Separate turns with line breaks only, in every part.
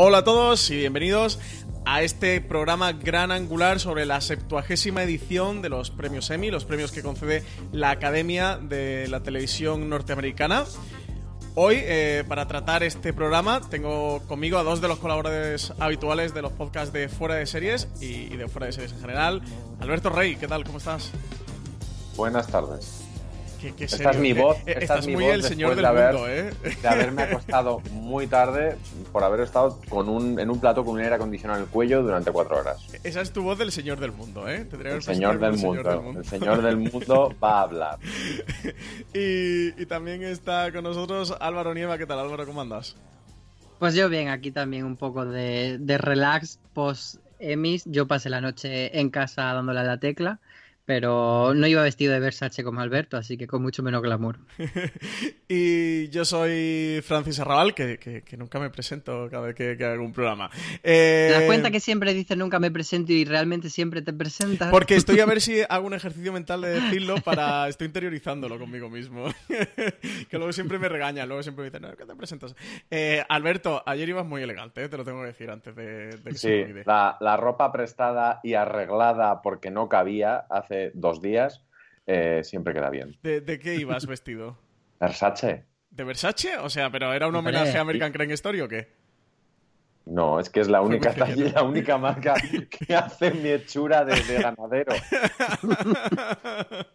Hola a todos y bienvenidos a este programa gran angular sobre la septuagésima edición de los premios Emmy, los premios que concede la Academia de la Televisión Norteamericana. Hoy, eh, para tratar este programa, tengo conmigo a dos de los colaboradores habituales de los podcasts de Fuera de Series y de Fuera de Series en general. Alberto Rey, ¿qué tal? ¿Cómo estás?
Buenas tardes.
Qué, qué
Esta
serio.
es mi voz.
Eh,
esta
estás
es mi
muy
voz
el señor del
de haber-
mundo, ¿eh?
De haberme acostado muy tarde por haber estado con un, en un plato con un aire acondicionado en el cuello durante cuatro horas.
Esa es tu voz del señor del mundo, ¿eh? Tendría
El señor del
presentarme
mundo. El señor del mundo va a hablar.
Y, y también está con nosotros Álvaro Nieva. ¿Qué tal, Álvaro? ¿Cómo andas?
Pues yo bien, aquí también un poco de, de relax post Emis. Yo pasé la noche en casa dándole a la tecla, pero no iba vestido de Versace como Alberto, así que con mucho menos glamour.
Y yo soy Francis Arrabal, que, que- que nunca me presento cada vez que, que hago un programa. Eh,
¿Te das cuenta que siempre dices nunca me presento y realmente siempre te presentas?
Porque estoy a ver si hago un ejercicio mental de decirlo para... Estoy interiorizándolo conmigo mismo. que luego siempre me regañan, luego siempre me dicen, no, ¿qué te presentas? Eh, Alberto, ayer ibas muy elegante, ¿eh? te lo tengo que decir antes de, de que se me
Sí,
olvide.
la, la ropa prestada y arreglada porque no cabía hace dos días eh, siempre queda bien.
¿De, de qué ibas vestido?
¿Versace?
¿De Versace? O sea, ¿pero era un homenaje a American Crane Story o qué?
No, es que es la única talla, la única marca que hace mi hechura de, de ganadero.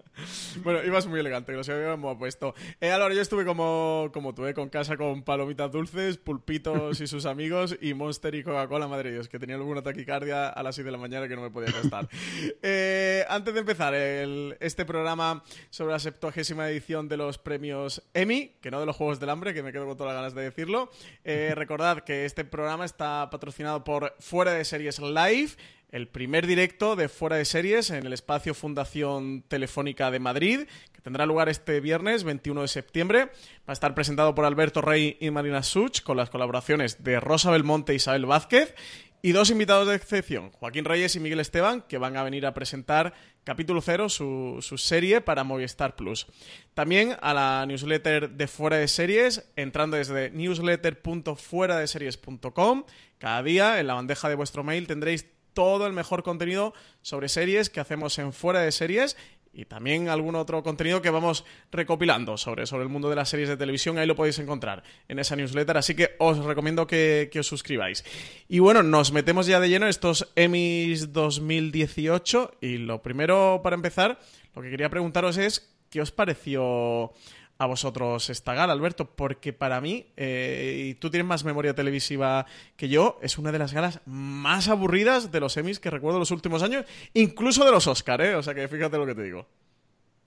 bueno, ibas muy elegante, que lo habíamos puesto. Eh, Álvaro, yo estuve como, como tú, eh, con casa con palomitas dulces, pulpitos y sus amigos, y Monster y Coca-Cola, madre de Dios, que tenía alguna taquicardia a las 6 de la mañana que no me podía acostar. Eh, antes de empezar el- este programa sobre la septuagésima edición de los premios Emmy, que no de los Juegos del Hambre, que me quedo con todas las ganas de decirlo, eh, recordad que este programa está patrocinado por Fuera de Series Live, el primer directo de Fuera de Series en el espacio Fundación Telefónica de Madrid, que tendrá lugar este viernes 21 de septiembre. Va a estar presentado por Alberto Rey y Marina Such, con las colaboraciones de Rosa Belmonte e Isabel Vázquez. Y dos invitados de excepción, Joaquín Reyes y Miguel Esteban, que van a venir a presentar Capítulo Cero, su, su serie para Movistar Plus. También a la newsletter de Fuera de Series, entrando desde newsletter.fueradeseries.com. Cada día en la bandeja de vuestro mail tendréis todo el mejor contenido sobre series que hacemos en Fuera de Series y también algún otro contenido que vamos recopilando sobre, sobre el mundo de las series de televisión. Ahí lo podéis encontrar en esa newsletter, así que os recomiendo que, os suscribáis. Y bueno, nos metemos ya de lleno en estos Emmys 2018 y lo primero para empezar, lo que quería preguntaros es, ¿qué os pareció a vosotros esta gala, Alberto? Porque para mí, eh, y tú tienes más memoria televisiva que yo, es una de las galas más aburridas de los Emmys que recuerdo los últimos años, incluso de los Oscar, ¿eh? O sea que fíjate lo que te digo.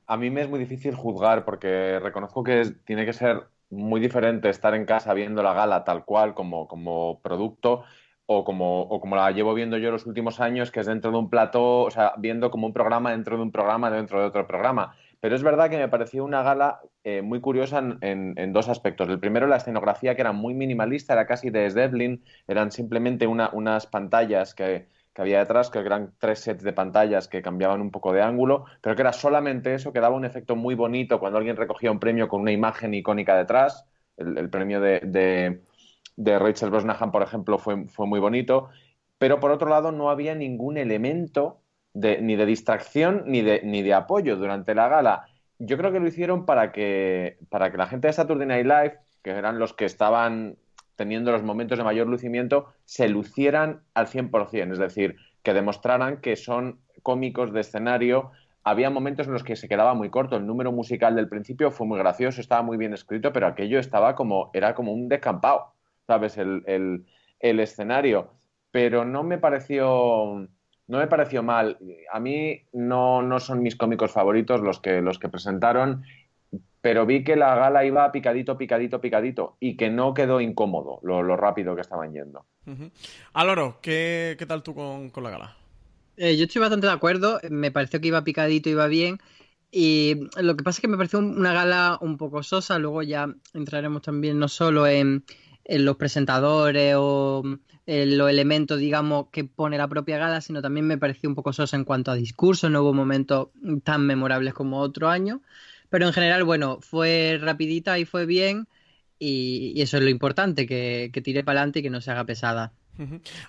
A mí me es muy difícil juzgar porque reconozco que tiene que ser muy diferente estar en casa viendo la gala tal cual como, como producto o como, o como la llevo viendo yo los últimos años, que es dentro de un plató, o sea, viendo como un programa dentro de un programa dentro de otro programa. Pero es verdad que me pareció una gala eh, muy curiosa en, dos aspectos. El primero, la escenografía, que era muy minimalista, era casi de Devlin, eran simplemente unas pantallas que, había detrás, que eran tres sets de pantallas que cambiaban un poco de ángulo, pero que era solamente eso, que daba un efecto muy bonito cuando alguien recogía un premio con una imagen icónica detrás. El, premio de, de, Rachel Brosnahan, por ejemplo, fue muy bonito, pero por otro lado no había ningún elemento ni de distracción ni de, ni de apoyo durante la gala. Yo creo que lo hicieron para que, para que la gente de Saturday Night Live, que eran los que estaban teniendo los momentos de mayor lucimiento, se lucieran al 100%, es decir, que demostraran que son cómicos de escenario. Había momentos en los que se quedaba muy corto. El número musical del principio fue muy gracioso, estaba muy bien escrito, pero aquello estaba como, era como un descampado, ¿sabes? El, el escenario. Pero no me pareció no me pareció mal. A mí no, no son mis cómicos favoritos los que, los que presentaron pero vi que la gala iba picadito, picadito, picadito y que no quedó incómodo lo, rápido que estaban yendo.
Álvaro, ¿qué, tal tú con, la gala?
Eh, yo estoy bastante de acuerdo, me pareció que iba picadito, iba bien. Y lo que pasa es que me pareció una gala un poco sosa, luego ya entraremos también no solo en, los presentadores o en los elementos, digamos, que pone la propia gala, sino también me pareció un poco sosa en cuanto a discurso, no hubo momentos tan memorables como otro año. Pero en general, bueno, fue rapidita y fue bien. Y, eso es lo importante, que, tire para adelante y que no se haga pesada.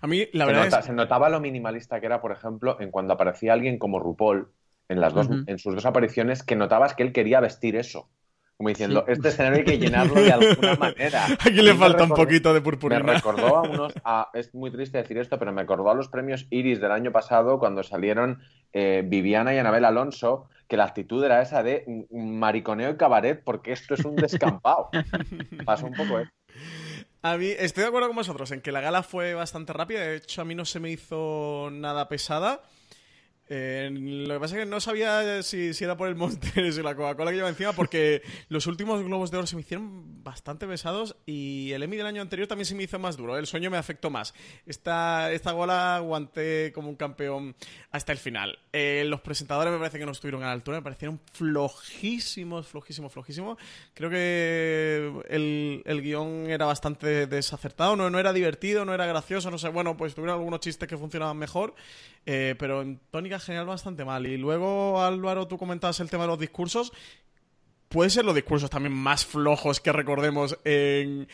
A mí, la verdad.
Se, se notaba lo minimalista que era, por ejemplo, en cuando aparecía alguien como RuPaul en, las dos, en sus dos apariciones, que notabas que él quería vestir eso. Como diciendo, este escenario hay que llenarlo de alguna manera.
Aquí le falta un poquito de purpurina.
Me recordó a unos. es muy triste decir esto, pero me recordó a los premios Iris del año pasado cuando salieron eh, Viviana y Anabel Alonso, que la actitud era esa de mariconeo y cabaret, porque esto es un descampado. Pasó un poco, ¿eh?
A mí, estoy de acuerdo con vosotros en que la gala fue bastante rápida. De hecho, a mí no se me hizo nada pesada. Eh, lo que pasa es que no sabía si, era por el Monster y la Coca-Cola que lleva encima, porque los últimos Globos de Oro se me hicieron bastante pesados y el Emmy del año anterior también se me hizo más duro. El sueño me afectó más. Esta, esta gola aguanté como un campeón hasta el final. Eh, los presentadores me parece que no estuvieron a la altura, me parecieron flojísimos, flojísimos, flojísimos. Creo que el, el guion era bastante desacertado, no, no era divertido, no era gracioso, no sé. Bueno, pues tuvieron algunos chistes que funcionaban mejor. Eh, pero en tónica general bastante mal. Y luego, Álvaro, tú comentabas el tema de los discursos. Puede ser los discursos también más flojos que recordemos en,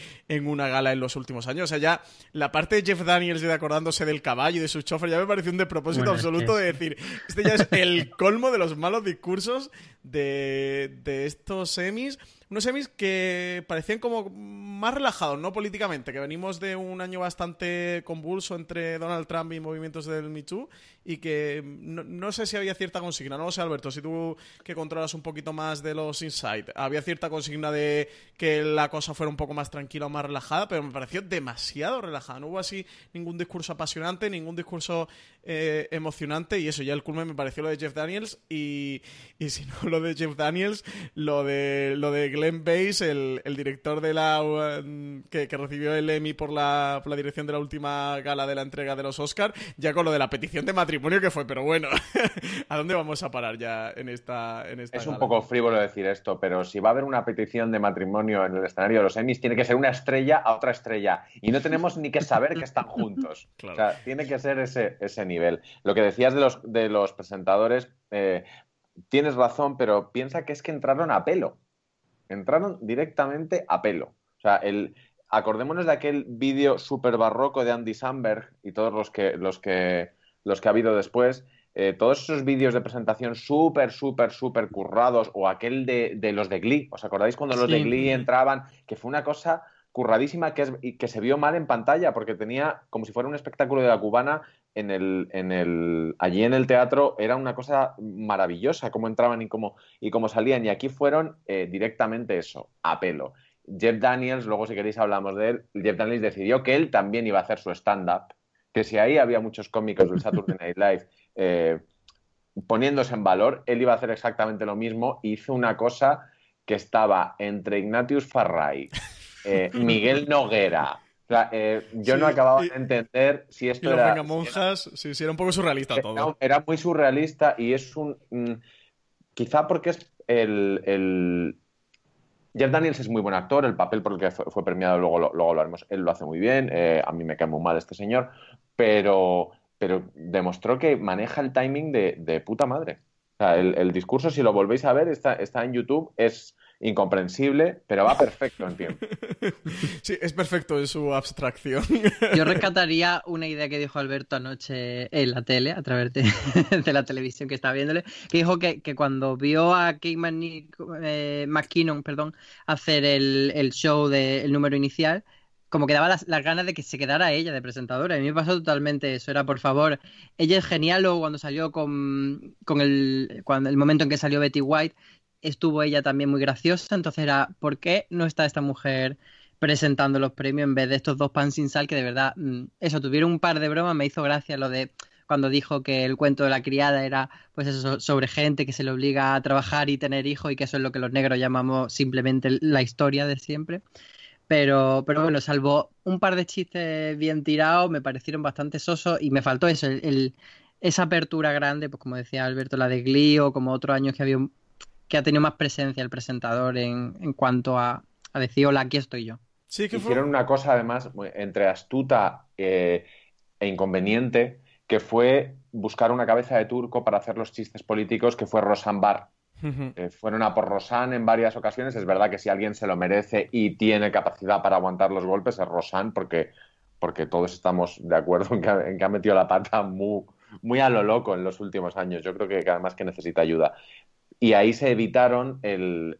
una gala en los últimos años. O sea, ya la parte de Jeff Daniels de acordándose del caballo y de su chofer ya me pareció un despropósito absoluto de decir, este ya es el colmo de los malos discursos de, de estos semis unos semis que parecían como más relajados, ¿no? Políticamente, que venimos de un año bastante convulso entre Donald Trump y movimientos del Me Too y que no, sé si había cierta consigna, no lo sé, Alberto, si tú que controlas un poquito más de los insights, había cierta consigna de que la cosa fuera un poco más tranquila o más relajada, pero me pareció demasiado relajada, no hubo así ningún discurso apasionante, ningún discurso eh, emocionante y eso, ya el culmen me pareció lo de Jeff Daniels y, y si no lo de Jeff Daniels, lo de, lo de Glenn Bass, el, director de la um, que, recibió el Emmy por la, por la dirección de la última gala de la entrega de los Oscars, ya con lo de la petición de matrimonio que fue, pero bueno, ¿a dónde vamos a parar ya en esta, en esta
Es un poco frívolo decir esto, pero si va a haber una petición de matrimonio en el escenario de los Emmys, tiene que ser una estrella a otra estrella. Y no tenemos ni que saber que están juntos. O sea, tiene que ser ese, ese nivel. Lo que decías de los, de los presentadores, eh, tienes razón, pero piensa que es que entraron a pelo entraron directamente a pelo. O sea, el, acordémonos de aquel vídeo súper barroco de Andy Samberg y todos los que, los que, los que ha habido después. Eh, todos esos vídeos de presentación súper, súper, súper currados, o aquel de, de, los de Glee, ¿os acordáis cuando los de Glee entraban? Que fue una cosa curradísima que, es, que se vio mal en pantalla, porque tenía como si fuera un espectáculo de la cubana, en el, en el, allí en el teatro era una cosa maravillosa cómo entraban y cómo, y cómo salían. Y aquí fueron eh, directamente eso, a pelo. Jeff Daniels, luego si queréis hablamos de él, Jeff Daniels decidió que él también iba a hacer su stand-up, que si ahí había muchos cómicos del Saturday Night Live eh, poniéndose en valor, él iba a hacer exactamente lo mismo. Hizo una cosa que estaba entre Ignatius Farray, eh, Miguel Noguera, eh, yo no acababa de entender si esto
y
era.
monjas, sí, sí, era un poco surrealista todo.
Era, muy surrealista y es un. Mm, quizá porque es el, Jeff Daniels es muy buen actor, el papel por el que fue, premiado luego lo, luego lo haremos, él lo hace muy bien, eh, a mí me cae muy mal este señor, pero, pero demostró que maneja el timing de, puta madre. O sea, el, discurso, si lo volvéis a ver, está, está en YouTube, es incomprensible, pero va perfecto en tiempo.
Sí, es perfecto en su abstracción.
Yo rescataría una idea que dijo Alberto anoche en la tele, a través de, la televisión que estaba viéndole, que dijo que, cuando vio a Kate eh, McKinnon perdón, hacer el, show del número inicial, como que daba las, ganas de que se quedara ella de presentadora. A mí me pasó totalmente eso. Era, por favor, ella es genial. O cuando salió con, con el, cuando, el momento en que salió Betty White, estuvo ella también muy graciosa, entonces era, ¿por qué no está esta mujer presentando los premios en vez de estos dos pan sin sal que de verdad, mm, eso, tuvieron un par de bromas, me hizo gracia lo de cuando dijo que el cuento de la criada era pues eso sobre gente que se le obliga a trabajar y tener hijos y que eso es lo que los negros llamamos simplemente la historia de siempre. Pero, pero bueno, salvo un par de chistes bien tirados, me parecieron bastante sosos y me faltó eso, el, esa apertura grande, pues como decía Alberto, la de Glee o como otros años que había un, que ha tenido más presencia el presentador en, en cuanto a, a, decir, hola, aquí estoy yo.
Sí, que Hicieron una cosa además entre astuta eh, e inconveniente, que fue buscar una cabeza de turco para hacer los chistes políticos, que fue Rosan Bar. fueron a por Rosan en varias ocasiones. Es verdad que si alguien se lo merece y tiene capacidad para aguantar los golpes es Rosan, porque, porque todos estamos de acuerdo en que, en que ha metido la pata muy, muy a lo loco en los últimos años. Yo creo que además que necesita ayuda. Y ahí se evitaron el,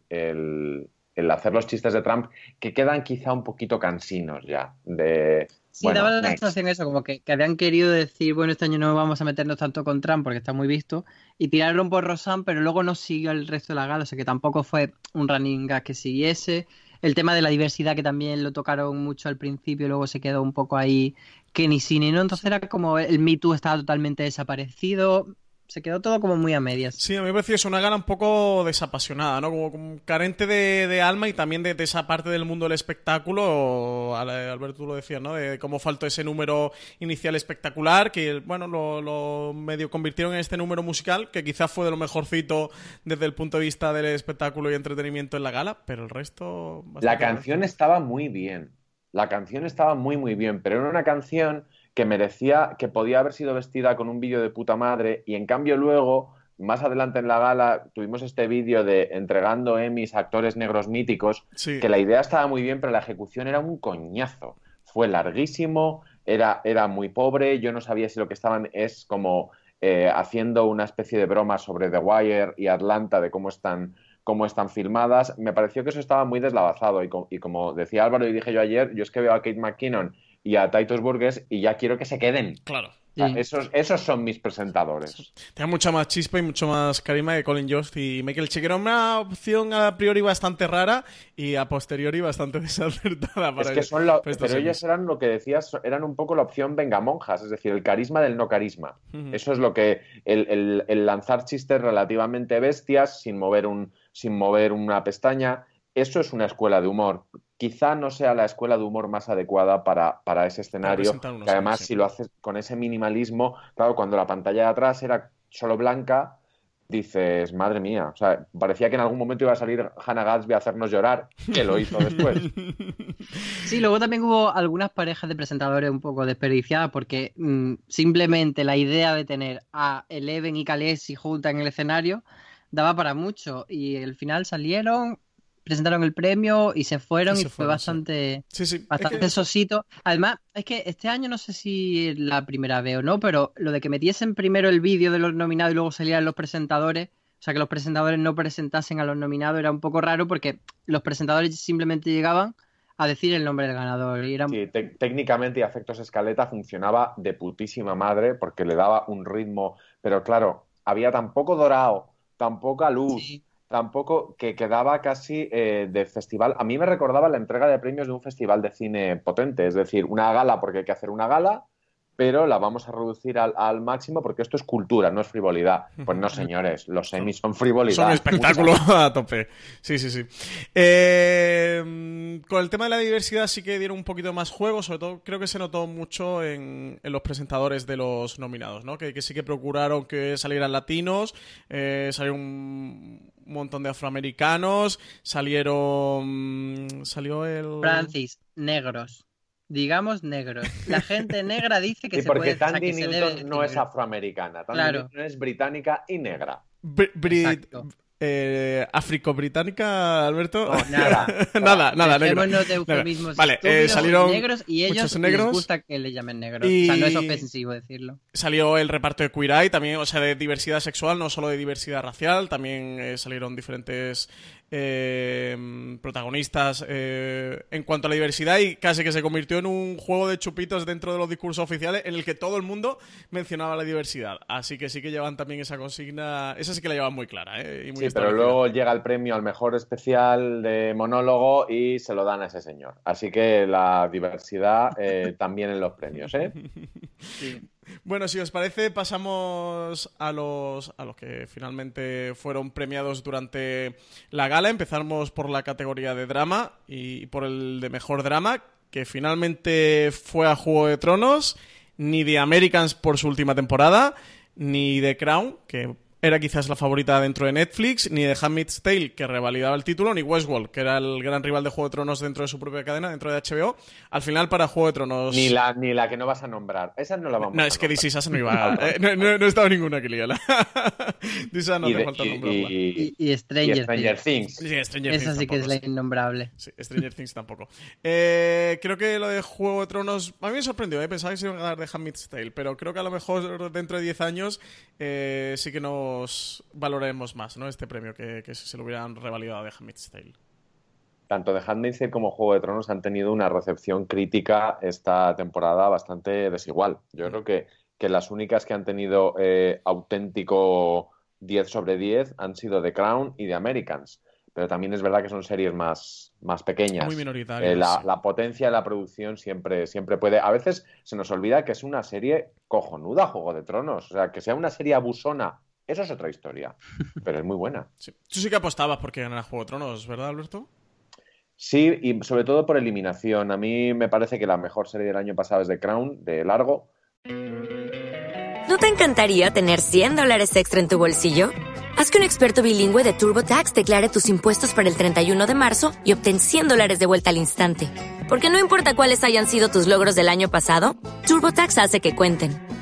hacer los chistes de Trump, que quedan quizá un poquito cansinos ya. De,
sí, daba la sensación eso, como que, habían querido decir, bueno, este año no vamos a meternos tanto con Trump porque está muy visto, y tiraron por Rosan, pero luego no siguió el resto de la gala, o sea que tampoco fue un running gag que siguiese. El tema de la diversidad, que también lo tocaron mucho al principio, luego se quedó un poco ahí que ni ni no, entonces era como el Me Too estaba totalmente desaparecido se quedó todo como muy a medias.
Sí, a mí me pareció eso, una gala un poco desapasionada, ¿no? Como, carente de, alma y también de, esa parte del mundo del espectáculo. Alberto, tú lo decías, ¿no? De cómo faltó ese número inicial espectacular, que, bueno, lo, medio convirtieron en este número musical, que quizás fue de lo mejorcito desde el punto de vista del espectáculo y entretenimiento en la gala, pero el resto...
La canción estaba muy bien. La canción estaba muy, muy bien, pero era una canción que merecía, que podía haber sido vestida con un vídeo de puta madre y en cambio luego, más adelante en la gala, tuvimos este vídeo de entregando Emmys a actores negros míticos, que la idea estaba muy bien, pero la ejecución era un coñazo. Fue larguísimo, era, era muy pobre, yo no sabía si lo que estaban es como eh, haciendo una especie de broma sobre The Wire y Atlanta de cómo están cómo están filmadas. Me pareció que eso estaba muy deslavazado y, y, como decía Álvaro y dije yo ayer, yo es que veo a Kate McKinnon y a Titus Burgess y ya quiero que se queden.
Claro.
esos, esos son mis presentadores.
Tiene mucha más chispa y mucho más carisma que Colin Jost y Michael Che, era una opción a priori bastante rara y a posteriori bastante desacertada para
es que son Pero ellos eran lo que decías, eran un poco la opción venga monjas, es decir, el carisma del no carisma. Eso es lo que. El, el, lanzar chistes relativamente bestias sin mover, un, sin mover una pestaña. Eso es una escuela de humor quizá no sea la escuela de humor más adecuada para, para ese escenario. Que además, si lo haces con ese minimalismo, claro, cuando la pantalla de atrás era solo blanca, dices, madre mía, o sea, parecía que en algún momento iba a salir Hannah Gatsby a hacernos llorar, que lo hizo después.
Sí, luego también hubo algunas parejas de presentadores un poco desperdiciadas porque mm, simplemente la idea de tener a Eleven y Khaleesi juntas en el escenario daba para mucho y al final salieron presentaron el premio y se fueron y, fue bastante, bastante sosito. Además, es que este año no sé si es la primera vez o no, pero lo de que metiesen primero el vídeo de los nominados y luego salieran los presentadores, o sea, que los presentadores no presentasen a los nominados era un poco raro porque los presentadores simplemente llegaban a decir el nombre del ganador. Y
Sí, técnicamente y afectos escaleta funcionaba de putísima madre porque le daba un ritmo, pero claro, había tan poco dorado, tan poca luz tampoco que quedaba casi eh, de festival. A mí me recordaba la entrega de premios de un festival de cine potente, es decir, una gala porque hay que hacer una gala, pero la vamos a reducir al, máximo porque esto es cultura, no es frivolidad. Pues no, señores, los semis son frivolidad.
Son espectáculo a tope. Sí, sí, sí. Eh, con el tema de la diversidad sí que dieron un poquito más juego, sobre todo creo que se notó mucho en, los presentadores de los nominados, ¿no? Que, sí que procuraron que salieran latinos, eh, salió un montón de afroamericanos, salieron... salió el...
Francis, negros digamos negros. La gente negra dice que
se porque puede, Tandy Newton no es afroamericana, Tandy Newton es británica y negra.
eh, Áfrico-británica, Alberto.
nada.
nada, nada, negro.
Vale, eh, salieron negros y ellos negros. les gusta que le llamen negros. O sea, no es ofensivo decirlo.
Salió el reparto de Queer Eye también, o sea, de diversidad sexual, no solo de diversidad racial. También eh, salieron diferentes eh, protagonistas eh, en cuanto a la diversidad y casi que se convirtió en un juego de chupitos dentro de los discursos oficiales en el que todo el mundo mencionaba la diversidad. Así que sí que llevan también esa consigna, esa sí que la llevan muy clara. ¿eh?
sí, pero luego llega el premio al mejor especial de monólogo y se lo dan a ese señor. Así que la diversidad eh, también en los premios. ¿eh?
Sí. Bueno, si os parece, pasamos a los, a los que finalmente fueron premiados durante la gala. Empezamos por la categoría de drama y por el de mejor drama, que finalmente fue a Juego de Tronos, ni de Americans por su última temporada, ni de Crown, que era quizás la favorita dentro de Netflix, ni de Handmaid's Tale, que revalidaba el título, ni Westworld, que era el gran rival de Juego de Tronos dentro de su propia cadena, dentro de HBO. Al final, para Juego de Tronos.
Ni la, ni la que no vas a nombrar. Esa no la vamos
no,
a
No, es que DC no iba. eh, no, no, no, estaba ninguna aquí, Liala. DC no te falta nombrarla.
Y, y, Stranger,
y Stranger Things.
Sí, Stranger
Esa sí que es la innombrable.
Sí, Stranger Things tampoco. Eh, creo que lo de Juego de Tronos. A mí me sorprendió, ¿eh? pensaba que se iban a dar de Handmaid's Tale, pero creo que a lo mejor dentro de 10 años eh, sí que nos valoremos más, ¿no? Este premio que, que se lo hubieran revalidado de Handmaid's Tale.
Tanto de Handmaid's Tale como Juego de Tronos han tenido una recepción crítica esta temporada bastante desigual. Yo creo que, que las únicas que han tenido eh, auténtico 10 sobre 10 han sido The Crown y The Americans. Pero también es verdad que son series más, más pequeñas.
Muy minoritarias.
Eh, la, la, potencia de la producción siempre, siempre puede. A veces se nos olvida que es una serie cojonuda, Juego de Tronos. O sea, que sea una serie abusona eso es otra historia, pero es muy buena.
Sí. Tú sí que apostabas porque ganara Juego de Tronos, ¿verdad, Alberto?
Sí, y sobre todo por eliminación. A mí me parece que la mejor serie del año pasado es The Crown, de largo.
¿No te encantaría tener 100 dólares extra en tu bolsillo? Haz que un experto bilingüe de TurboTax declare tus impuestos para el 31 de marzo y obtén 100 dólares de vuelta al instante. Porque no importa cuáles hayan sido tus logros del año pasado, TurboTax hace que cuenten.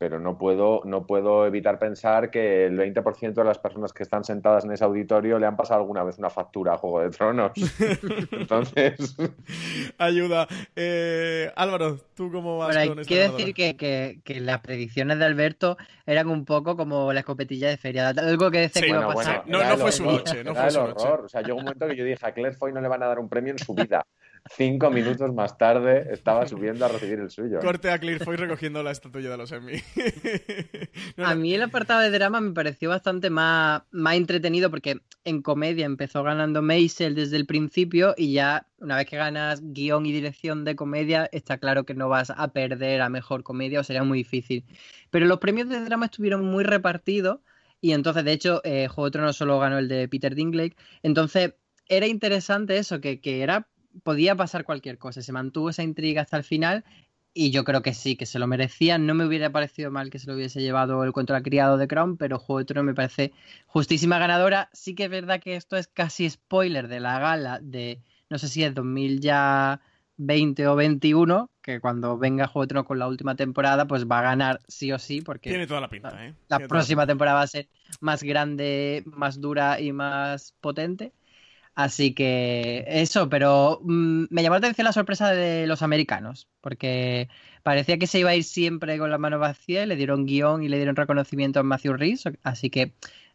pero no puedo, no puedo evitar pensar que el 20% de las personas que están sentadas en ese auditorio le han pasado alguna vez una factura a Juego de Tronos. Entonces.
Ayuda. Eh, Álvaro, ¿tú cómo vas con
esto? Quiero decir que, que, las predicciones de Alberto eran un poco como la escopetilla de feria. Algo que decía que iba a pasar.
no, no fue su noche. No fue
el horror. O sea, llegó un momento que yo dije a Claire Foy no le van a dar un premio en su vida cinco minutos más tarde estaba subiendo a recibir el suyo.
Corte a Foy recogiendo la estatuilla de los Emmy.
A mí el apartado de drama me pareció bastante más, más entretenido porque en comedia empezó ganando Maisel desde el principio y ya una vez que ganas guion y dirección de comedia está claro que no vas a perder a mejor comedia o sería muy difícil. Pero los premios de drama estuvieron muy repartidos y entonces de hecho eh, Juego de Tronos solo ganó el de Peter Dinklage. Entonces era interesante eso, que, que era podía pasar cualquier cosa. Se mantuvo esa intriga hasta el final y yo creo que sí, que se lo merecía. No me hubiera parecido mal que se lo hubiese llevado el contra criado de Crown, pero Juego de Tronos me parece justísima ganadora. Sí que es verdad que esto es casi spoiler de la gala de, no sé si es 2000 ya 20 o 21, que cuando venga Juego de Tronos con la última temporada, pues va a ganar sí o sí, porque
Tiene toda la pinta, ¿eh?
la
Tiene toda
próxima temporada va a ser más grande, más dura y más potente. Así que eso, pero mm, me llamó la atención la sorpresa de los americanos, porque parecía que se iba a ir siempre con la mano vacía y le dieron guion y le dieron reconocimiento a Matthew Rhys, así que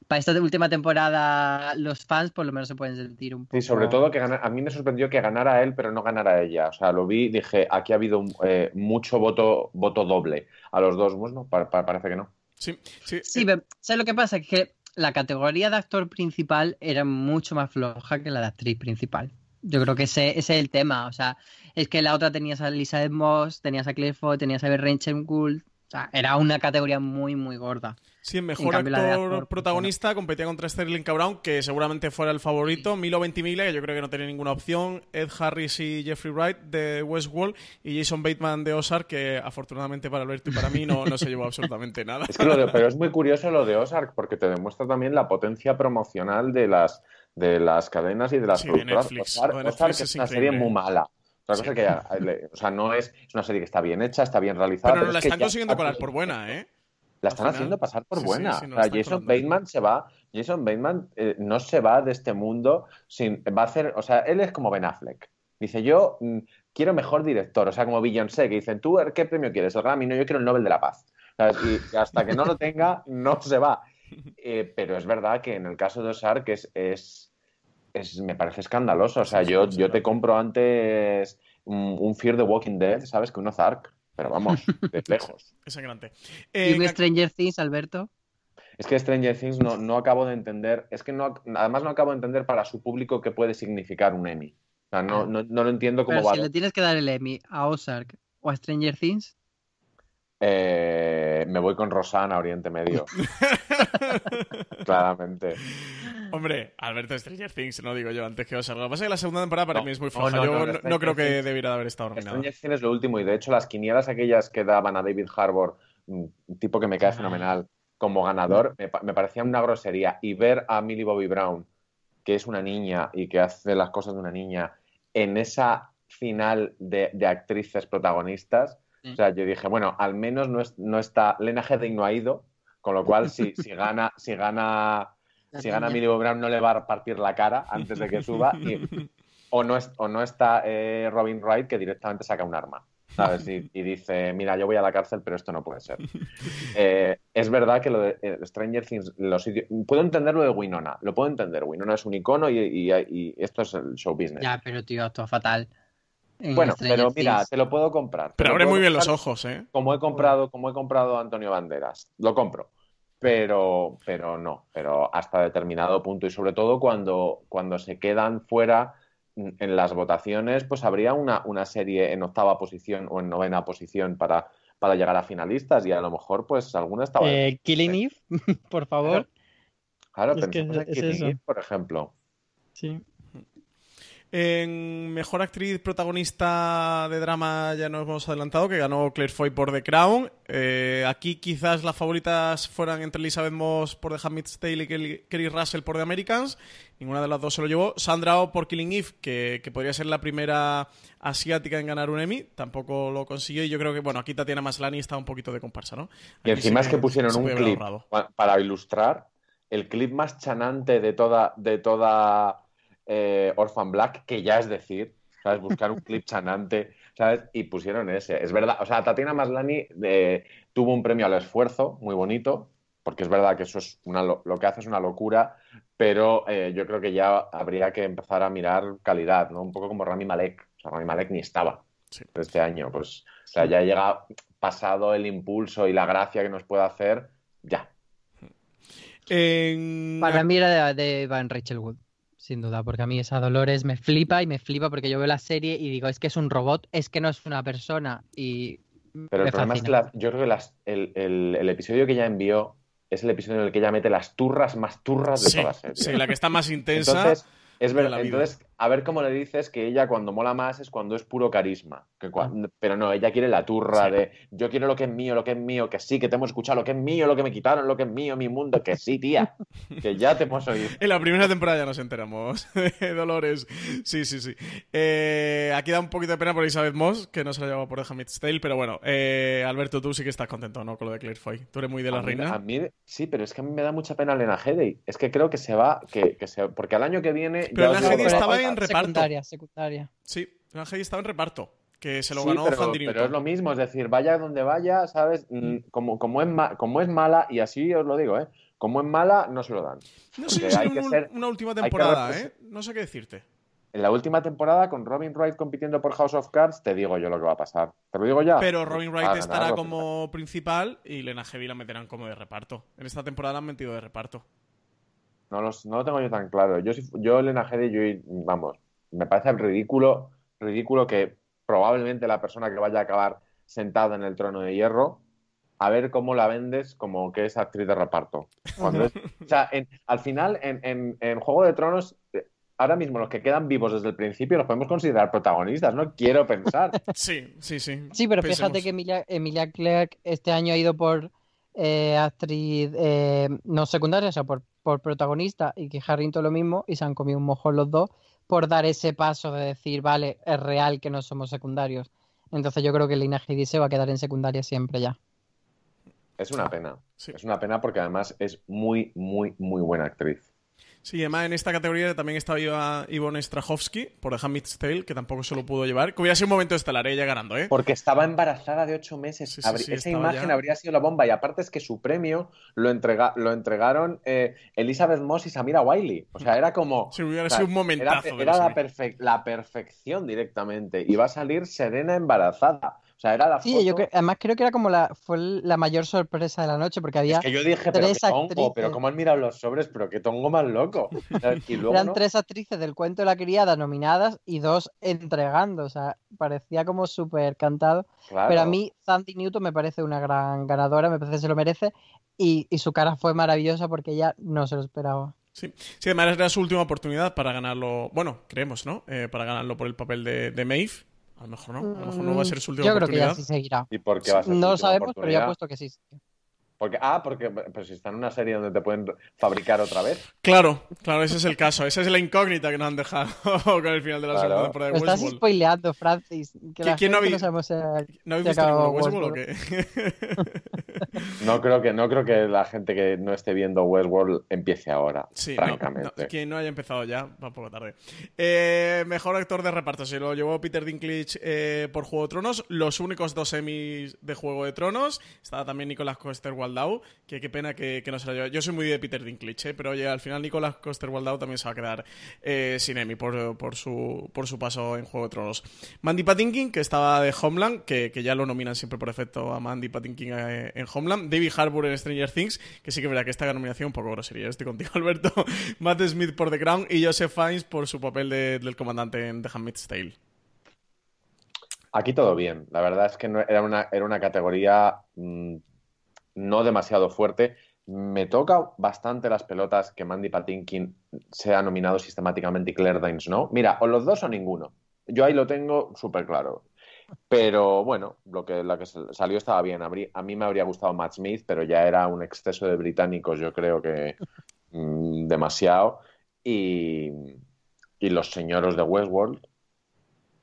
para esta última temporada los fans por lo menos se pueden sentir un poco...
Sí, sobre todo que gana- a mí me sorprendió que ganara él, pero no ganara ella. O sea, lo vi, dije, aquí ha habido un, eh, mucho voto, voto doble a los dos. Bueno, pa- pa- parece que no.
Sí, sí.
Sí, pero ¿sabes lo que pasa? Que la categoría de actor principal era mucho más floja que la de actriz principal. Yo creo que ese, ese es el tema. O sea, es que la otra tenías a Elizabeth Moss, tenías a Foy, tenías a Rachel Gould. O sea, era una categoría muy, muy gorda.
Sí, mejor
cambio,
actor,
actor,
protagonista competía contra Sterling K. Brown, que seguramente fuera el favorito. Milo Ventimiglia, que yo creo que no tenía ninguna opción. Ed Harris y Jeffrey Wright de Westworld. Y Jason Bateman de Ozark, que afortunadamente para Alberto y para mí no, no se llevó absolutamente nada.
Es que lo de- pero es muy curioso lo de Ozark, porque te demuestra también la potencia promocional de las, de las cadenas y de las
Sí, de. Netflix.
Ozark, es
es
una
increíble.
serie muy mala. Otra
Sí.
cosa que, eh, o sea, no es, es una serie que está bien hecha, está bien realizada.
Pero no la
que
están
ya
consiguiendo colar por buena, ¿eh?
La están
final.
haciendo pasar por
Sí,
buena.
sí, no
o sea,
la están
Jason. Bateman se va, Jason Bateman eh, no se va de este mundo sin, va a hacer, o sea, él es como Ben Affleck. Dice, yo mm, quiero mejor director, o sea, como Beyoncé, que dicen, ¿tú qué premio quieres? El Grammy, no, yo quiero el Nobel de la Paz. ¿Sabes? Y hasta que no lo tenga, no se va. Eh, pero es verdad que en el caso de Ozark es, es, es- me parece escandaloso. O sea, yo, yo te compro antes un, un Fear the Walking Dead, ¿sabes? Que un Ozark. Pero vamos, de lejos.
Es sangrante.
¿Y un
ac-
Stranger Things, Alberto?
Es que Stranger Things no, no acabo de entender, es que no, además no acabo de entender para su público qué puede significar un Emmy. O sea, no, no, no lo entiendo cómo
Pero
va.
si le tienes que dar el Emmy a Ozark o a Stranger Things,
Eh, me voy con Rosana, Oriente Medio. Claramente.
Hombre, Alberto Stranger Things, no digo yo antes que os Lo que pasa es que la segunda temporada para
No,
mí es muy
no,
floja.
no,
yo
no,
creo que debiera de haber estado nominada.
Stranger Things es lo último y de hecho las quinielas aquellas que daban a David Harbour, un tipo que me cae fenomenal, como ganador, me, me parecía una grosería. Y ver a Millie Bobby Brown, que es una niña y que hace las cosas de una niña, en esa final de, de actrices protagonistas,
Sí.
o sea, yo dije, bueno, al menos no, es- no está, Lena Headey no ha ido, con lo cual si, si gana, si gana, si gana. Millie Bobby Brown no le va a partir la cara antes de que suba. y- o no, es, o no está eh, Robin Wright que directamente saca un arma. ¿sabes? Y, y dice, mira, yo voy a la cárcel, pero esto no puede ser. Eh, es verdad que lo de eh, Stranger Things, los puedo entender lo de Winona, lo puedo entender. Winona es un icono y, y- y esto es el show business.
ya, pero tío, actúa fatal. en
bueno,
Stranger
pero mira,
Things.
te lo puedo comprar.
Pero abre muy bien los ojos, ¿eh?
Como he comprado, como he comprado a Antonio Banderas, lo compro. Pero, pero no, pero hasta determinado punto. Y sobre todo cuando, cuando se quedan fuera mm, en las votaciones, pues habría una, una serie en octava posición o en novena posición para, para llegar a finalistas y a lo mejor pues alguna estaba...
Eh, Killing Eve, por favor.
claro,
es que
pensemos en
es
Killing. Eve, por ejemplo.
Sí.
En mejor actriz protagonista de drama ya nos hemos adelantado, que ganó Claire Foy por The Crown. Eh, aquí quizás las favoritas fueran entre Elizabeth Moss por The Handmaid's Tale y Kerry Russell por The Americans. Ninguna de las dos se lo llevó. Sandra Oh por Killing Eve, que, que podría ser la primera asiática en ganar un Emmy. Tampoco lo consiguió y yo creo que, bueno, aquí Tatiana Maslany está un poquito de comparsa, ¿no?
Y encima
sí
es que pusieron un clip
ahorrado.
para ilustrar el clip más chanante de toda, de toda eh, Orphan Black, que ya es decir, ¿sabes? Buscar un clip chanante, ¿sabes? Y pusieron ese. Es verdad, o sea, Tatiana Maslany eh, tuvo un premio al esfuerzo muy bonito, porque es verdad que eso es una, lo, lo que hace es una locura, pero eh, yo creo que ya habría que empezar a mirar calidad, ¿no? Un poco como Rami Malek. O sea, Rami Malek ni estaba
Sí.
este año. Pues, o sea, ya llega pasado el impulso y la gracia que nos puede hacer, ya.
En...
Para mí era de, de Van Rachel Wood, sin duda, porque a mí esa Dolores me flipa y me flipa porque yo veo la serie y digo, es que es un robot, es que no es una persona y
Pero
me
el problema es que la- yo creo que las- el, el- el episodio que ella envió es el episodio en el que ella mete las turras más turras de
Sí,
toda la serie.
sí, la que está más intensa.
Entonces, es
de
ver-
la vida.
entonces a ver cómo le dices que ella cuando mola más es cuando es puro carisma. Que Pero no, ella quiere la turra de yo quiero lo que es mío, lo que es mío, que sí, que te hemos escuchado, lo que es mío, lo que me quitaron, lo que es mío, mi mundo, que sí, tía, que ya te hemos oído.
en la primera temporada ya nos enteramos, Dolores. Sí, sí, sí. Eh, aquí da un poquito de pena por Elizabeth Moss, que no se la llevado por The Tale, pero bueno, eh, Alberto, tú sí que estás contento, ¿no? Con lo de Claire Foy. Tú eres muy de la reina.
A mí, sí, pero es que a mí me da mucha pena Lena Headey. Es que creo que se va, que, que se, porque al año que viene...
Pero Lena Headey estaba en reparto.
Secundaria, secundaria.
Sí, estaba en reparto que se lo ganó
pero, pero es lo mismo, es decir, vaya donde vaya, ¿sabes? Mm, como, como, es como es mala, y así os lo digo, ¿eh? Como es mala, no se lo dan.
No sé si hay que ser, una última temporada, ¿eh? No sé qué decirte.
En la última temporada, con Robin Wright compitiendo por House of Cards, te digo yo lo que va a pasar. Te lo digo ya.
Pero Robin Wright estará como principal y Lena Heavy la meterán como de reparto. En esta temporada la han metido de reparto.
No, no lo tengo yo tan claro. Yo, yo Lena Headey, yo, vamos, me parece ridículo, ridículo que probablemente la persona que vaya a acabar sentada en el trono de hierro, a ver cómo la vendes como que es actriz de reparto. Cuando o sea, al final, en, en, Juego de Tronos, eh, ahora mismo los que quedan vivos desde el principio los podemos considerar protagonistas, ¿no? Quiero pensar.
Sí, sí, sí.
Sí, pero fíjate que Emilia, Emilia Clarke este año ha ido por eh, actriz eh, no secundaria, o sea, por, por protagonista, y que Harrington lo mismo, y se han comido un mojón los dos por dar ese paso de decir, vale, es real que no somos secundarios. Entonces yo creo que Lina Headey se va a quedar en secundaria siempre ya.
Es una pena. Es una pena porque además es muy, muy, muy buena actriz.
Sí, además en esta categoría también estaba Ivonne Strahovski por The Handmaid's Tale, que tampoco se lo pudo llevar. Que hubiera sido un momento estelar, ella ganando, ¿eh?
Porque estaba embarazada de ocho meses. Esa imagen habría sido la bomba. Y aparte es que su premio lo, entrega lo entregaron eh, Elizabeth Moss y Samira Wiley. O sea, era como...
Sí, hubiera sido un momentazo.
Era, la, la perfección directamente. Y va a salir Serena embarazada. Sea, era la
sí, yo además creo que era como la fue la mayor sorpresa de la noche porque había
es que yo dije, tres pero tongo, pero cómo han mirado los sobres, pero qué tongo más loco.
Eran tres actrices del cuento de la criada nominadas y dos entregando, o sea, parecía como súper cantado. Pero a mí Sandy Newton me parece una gran ganadora, me parece que se lo merece y, su cara fue maravillosa porque ella no se lo esperaba.
Sí. sí, además era su última oportunidad para ganarlo, bueno, creemos, ¿no? Eh, para ganarlo por el papel de, de Maeve a lo mejor no. A lo mejor no va a ser su última
Yo
creo
que ya sí seguirá.
¿Y por qué va a ser
No lo sabemos, pero ya he puesto que sí.
Porque, ah, porque pero si está en una serie donde te pueden fabricar otra vez.
Claro, claro, ese es el caso. Esa es la incógnita que nos han dejado con el final de la segunda temporada de Westworld.
Estás spoileando, Francis.
¿Quién no, habéis no, ¿No habéis visto Westworld o qué?
no, creo que, no creo que la gente que no esté viendo Westworld empiece ahora, sí, francamente.
quien no haya empezado ya, va un poco tarde. Eh, mejor actor de reparto, se lo llevó Peter Dinklage eh, por Juego de Tronos. Los únicos dos Emmys de Juego de Tronos. Estaba también Nicolas Coster Que qué pena que, no se lo lleve. Yo soy muy de Peter Dinklage, ¿eh? pero oye, al final Nicolas Coster Waldau también se va a quedar eh, sin Emmy por, su, por su paso en Juego de Tronos. Mandy Patinkin, que estaba de Homeland, que, ya lo nominan siempre por efecto a Mandy Patinkin eh, en Homeland. David Harbour en Stranger Things, que sí que verá que esta nominación un poco grosería. Estoy contigo, Alberto. Matt Smith por The Crown y Joseph Fiennes por su papel del comandante en The Handmaid's Tale.
Aquí todo bien. La verdad es que era, una, era una categoría mm, no demasiado fuerte. Me toca bastante las pelotas que Mandy Patinkin sea nominado sistemáticamente y Claire Danes no. Mira, o los dos o ninguno. Yo ahí lo tengo súper claro. Pero bueno, lo que, la que salió estaba bien. A mí me habría gustado Matt Smith, pero ya era un exceso de británicos, yo creo que mm, demasiado. Y, y, los señoros de Westworld,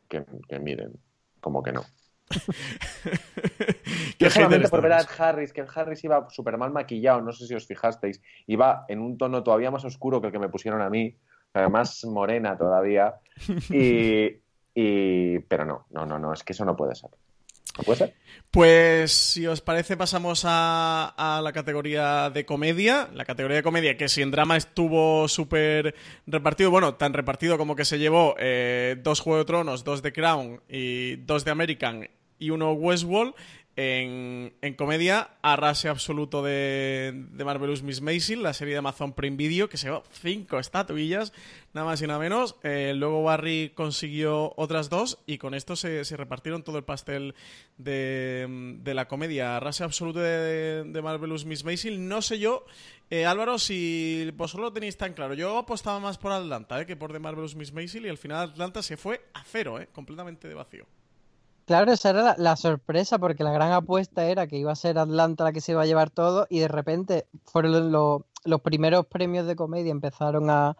que miren, como que no. Yo solamente por ver a Harris, que el Harris iba súper mal maquillado, no sé si os fijasteis, iba en un tono todavía más oscuro que el que me pusieron a mí, más morena todavía, y, pero no, no, no, no, es que eso no puede ser. ¿No puede ser?
Pues si os parece pasamos a, la categoría de comedia. La categoría de comedia que si en drama estuvo súper repartido, bueno, tan repartido como que se llevó eh, dos Juego de Tronos, dos de Crown y dos de American y uno Westworld. En, comedia, arrase absoluto de, de Marvelous Miss Maisel, la serie de Amazon Prime Video, que se llevó cinco estatuillas, nada más y nada menos. Eh, luego Barry consiguió otras dos y con esto se, repartieron todo el pastel de, la comedia. Arrase absoluto de, de Marvelous Miss Maisel. No sé yo, eh, Álvaro, si vosotros lo tenéis tan claro. Yo apostaba más por Atlanta eh, que por The Marvelous Miss Maisel y al final Atlanta se fue a cero, eh, completamente de vacío.
Claro, esa era la, sorpresa, porque la gran apuesta era que iba a ser Atlanta la que se iba a llevar todo, y de repente fueron los primeros premios de comedia, empezaron a,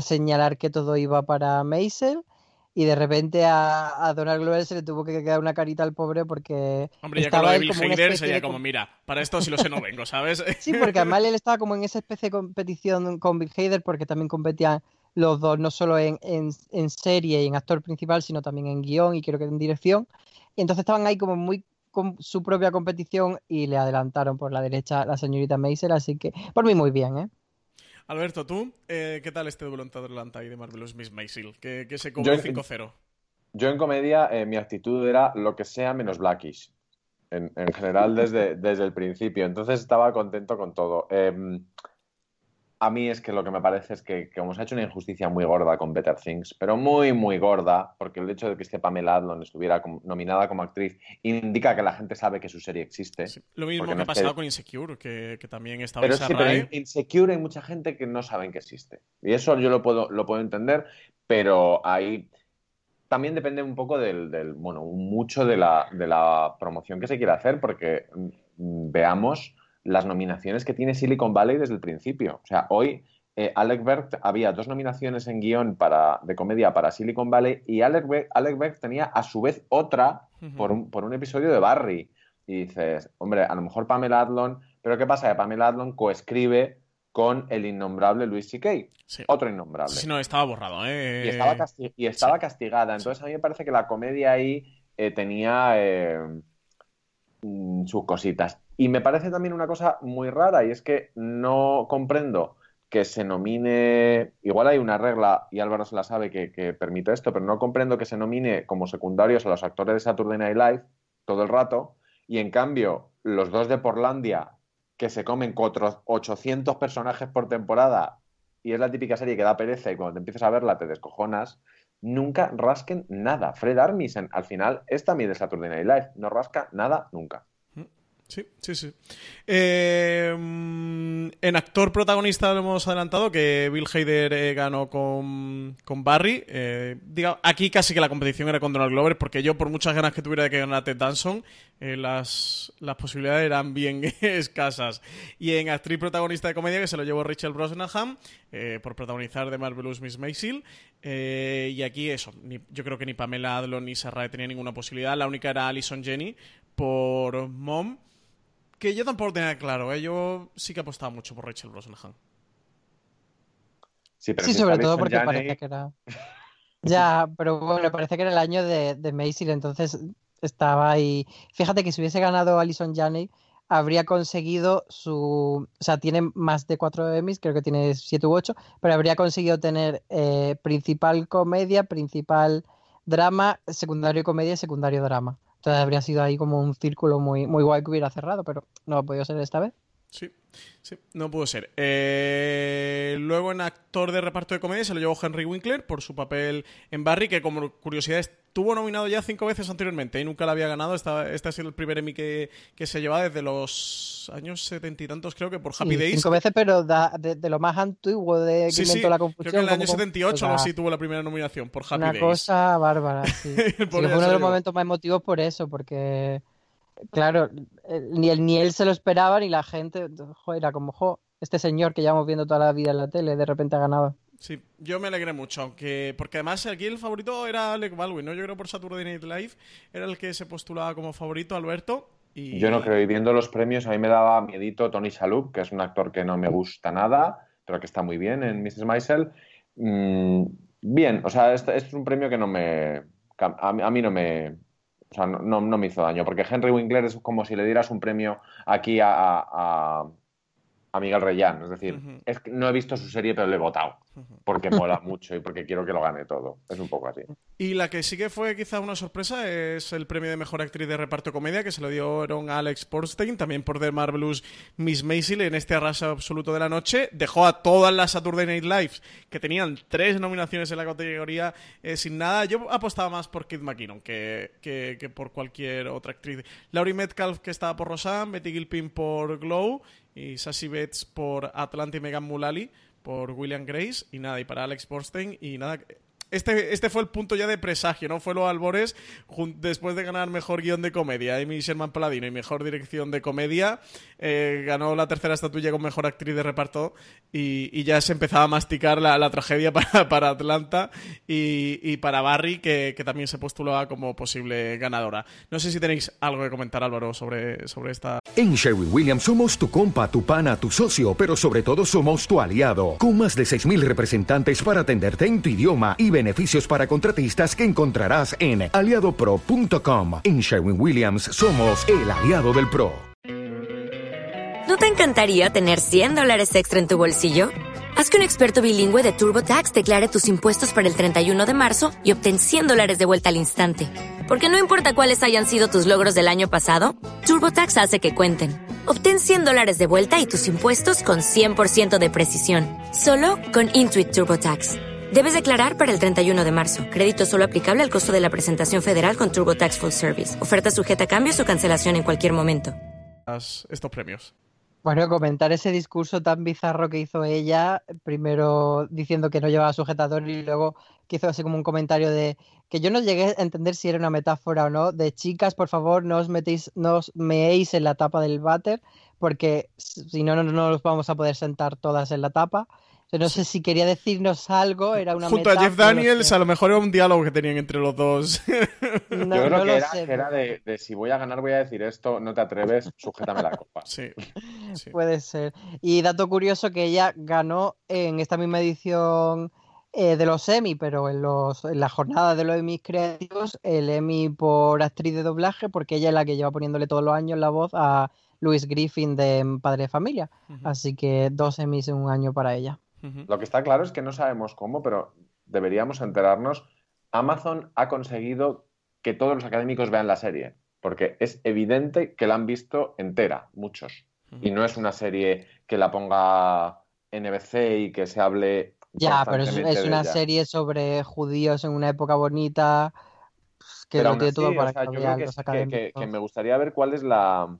señalar que todo iba para Maisel, y de repente a, Donald Glover se le tuvo que quedar una carita al pobre porque.
Hombre, ya con lo de Bill Hader sería como, mira, para esto si lo sé no vengo, ¿sabes?
sí, porque además él estaba como en esa especie de competición con Bill Hader, porque también competían los dos, no solo en, en, serie y en actor principal, sino también en guion y creo que en dirección. Y entonces estaban ahí como muy con su propia competición y le adelantaron por la derecha la señorita Maisel, así que por mí muy bien, ¿eh?
Alberto, ¿tú eh, qué tal este duelo entre Atlanta y de Marvelous Miss Maisel? ¿Qué, se cobró 5-0?
Yo en comedia eh, mi actitud era lo que sea menos Blackish. En, en general desde, desde el principio. Entonces estaba contento con todo. Eh, a mí es que lo que me parece es que, que ha hecho una injusticia muy gorda con Better Things, pero muy, muy gorda, porque el hecho de que este Pamela Adlon estuviera nominada como actriz indica que la gente sabe que su serie existe.
lo mismo que ha pasado con Insecure, que, también estaba
pero, sí, pero en Insecure hay mucha gente que no saben que existe. Y eso yo lo puedo, lo puedo entender, pero ahí también depende un poco del, del bueno, mucho de la, de la promoción que se quiere hacer, porque mm, veamos las nominaciones que tiene Silicon Valley desde el principio. O sea, hoy eh, Alec Berg había dos nominaciones en guion para, de comedia para Silicon Valley y Alec Berg, tenía a su vez otra por, un, por, un, episodio de Barry. Y dices, hombre, a lo mejor Pamela Adlon, pero ¿qué pasa? Que Pamela Adlon coescribe con el innombrable Luis C.K. Otro innombrable.
Sí, no, estaba borrado, ¿eh?
Y estaba, castigada. Entonces a mí me parece que la comedia ahí eh, tenía eh, mm, sus cositas. Y me parece también una cosa muy rara y es que no comprendo que se nomine, igual hay una regla y Álvaro se la sabe que, permite esto, pero no comprendo que se nomine como secundarios a los actores de Saturday Night Live todo el rato y en cambio los dos de Portlandia que se comen otros 800 personajes por temporada y es la típica serie que da pereza y cuando te empiezas a verla te descojonas, nunca rasquen nada. Fred Armisen al final es también de Saturday Night Live, no rasca nada nunca.
Sí, sí, sí. Em, en actor protagonista lo hemos adelantado que Bill Hader eh, ganó con, Barry. Eh, aquí casi que la competición era con Donald Glover, porque yo, por muchas ganas que tuviera de que ganara Ted Danson, eh, las, posibilidades eran bien escasas. Y en actriz protagonista de comedia, que se lo llevó Rachel Brosnahan, por protagonizar de Marvelous Miss Maisel. y aquí eso, yo creo que ni Pamela Adlon ni Sarah tenía ninguna posibilidad. La única era Alison Jenny por Mom que yo tampoco tenía claro, ¿eh? yo sí que apostaba mucho por Rachel Brosnahan.
Sí, sobre todo porque parece que era. ya, pero bueno, parece que era el año de, de Macy, entonces estaba ahí. Fíjate que si hubiese ganado Alison Janney, habría conseguido su. O sea, tiene más de cuatro Emmys, creo que tiene siete u ocho, pero habría conseguido tener eh, principal comedia, principal drama, secundario comedia y secundario drama. Entonces habría sido ahí como un círculo muy, muy guay que hubiera cerrado, pero no ha podido ser esta vez.
Sí, sí, no pudo ser. Eh, luego en actor de reparto de comedia se lo llevó Henry Winkler por su papel en Barry, que como curiosidad estuvo nominado ya cinco veces anteriormente y nunca la había ganado. este ha sido el primer Emmy que, se lleva desde los años setenta y tantos, creo que por Happy Days.
Cinco veces, pero de, lo más antiguo de que inventó la confusión.
Creo que en el año 78 o así tuvo la primera nominación por Happy Days.
Una cosa bárbara, sí. fue uno de los momentos más emotivos por eso, porque Claro, eh, ni él, ni él se lo esperaba, ni la gente. era como, jo, este señor que llevamos viendo toda la vida en la tele, de repente ha ganado.
Sí, yo me alegré mucho, aunque porque además aquí el favorito era Alec Baldwin, ¿no? Yo creo por Saturday Night Live era el que se postulaba como favorito, Alberto. Y...
Yo no creo, y viendo los premios a mí me daba miedito Tony Shalhoub, que es un actor que no me gusta nada, pero que está muy bien en Mrs. Maisel. Mm, bien, o sea, este, este, es un premio que no me... a mí no me, o sea, no, me hizo daño, porque Henry Winkler es como si le dieras un premio aquí a, a Miguel Reyán. Es decir, es que no he visto su serie, pero le he votado. Porque mola mucho y porque quiero que lo gane todo. Es un poco así.
Y la que sí que fue quizá una sorpresa es el premio de mejor actriz de reparto comedia que se lo dieron a Alex Borstein, también por The Marvelous Miss Maisel en este arraso absoluto de la noche. Dejó a todas las Saturday Night Lives que tenían tres nominaciones en la categoría eh, sin nada. Yo apostaba más por Kid McKinnon que, que, por cualquier otra actriz. Laurie Metcalf que estaba por Roseanne, Betty Gilpin por Glow y Sassy Betts por Atlanta y Megan Mullally por William Grace y nada, y para Alex Borstein y nada, este, este fue el punto ya de presagio, ¿no? Fue lo Albores después de ganar mejor guion de comedia, Amy Sherman Paladino y mejor dirección de comedia. Eh, ganó la tercera estatuilla con mejor actriz de reparto y, ya se empezaba a masticar la, tragedia para, Atlanta y, para Barry, que, también se postulaba como posible ganadora. No sé si tenéis algo que comentar, Álvaro, sobre, sobre esta.
En Sherwin Williams somos tu compa, tu pana, tu socio, pero sobre todo somos tu aliado, con más de 6.000 representantes para atenderte en tu idioma y beneficios para contratistas que encontrarás en aliadopro.com. En Sherwin Williams somos el aliado del PRO.
¿No te encantaría tener 100 dólares extra en tu bolsillo? Haz que un experto bilingüe de TurboTax declare tus impuestos para el 31 de marzo y obtén 100 dólares de vuelta al instante. Porque no importa cuáles hayan sido tus logros del año pasado, TurboTax hace que cuenten. Obtén 100 dólares de vuelta y tus impuestos con 100% de precisión, solo con Intuit TurboTax. Debes declarar para el 31 de marzo. Crédito solo aplicable al costo de la presentación federal con Turbo Tax Full Service. Oferta sujeta a cambios o cancelación en cualquier momento.
Estos premios.
Bueno, comentar ese discurso tan bizarro que hizo ella, primero diciendo que no llevaba sujetador y luego que hizo así como un comentario de que yo no llegué a entender si era una metáfora o no, de chicas, por favor, no os metéis, no os meéis en la tapa del váter, porque si no, no, no nos vamos a poder sentar todas en la tapa. No sé si quería decirnos algo, era una
Junto a Jeff Daniels, a lo mejor era un diálogo que tenían entre los dos.
No, Yo creo que, era, de, si voy a ganar voy a decir esto, no te atreves, sujétame la copa.
Sí,
Puede ser. Y dato curioso que ella ganó en esta misma edición eh, de los Emmy, pero en, los, en la jornada de los Emmy creativos, el Emmy por actriz de doblaje, porque ella es la que lleva poniéndole todos los años la voz a Louis Griffin de Padre de Familia. Así que dos Emmys en un año para ella.
Lo que está claro es que no sabemos cómo, pero deberíamos enterarnos. Amazon ha conseguido que todos los académicos vean la serie, porque es evidente que la han visto entera, muchos. Y no es una serie que la ponga NBC y que se hable.
Ya, pero es, una serie sobre judíos en una época bonita pues, que lo tiene todo para
que, que me gustaría ver cuál es la,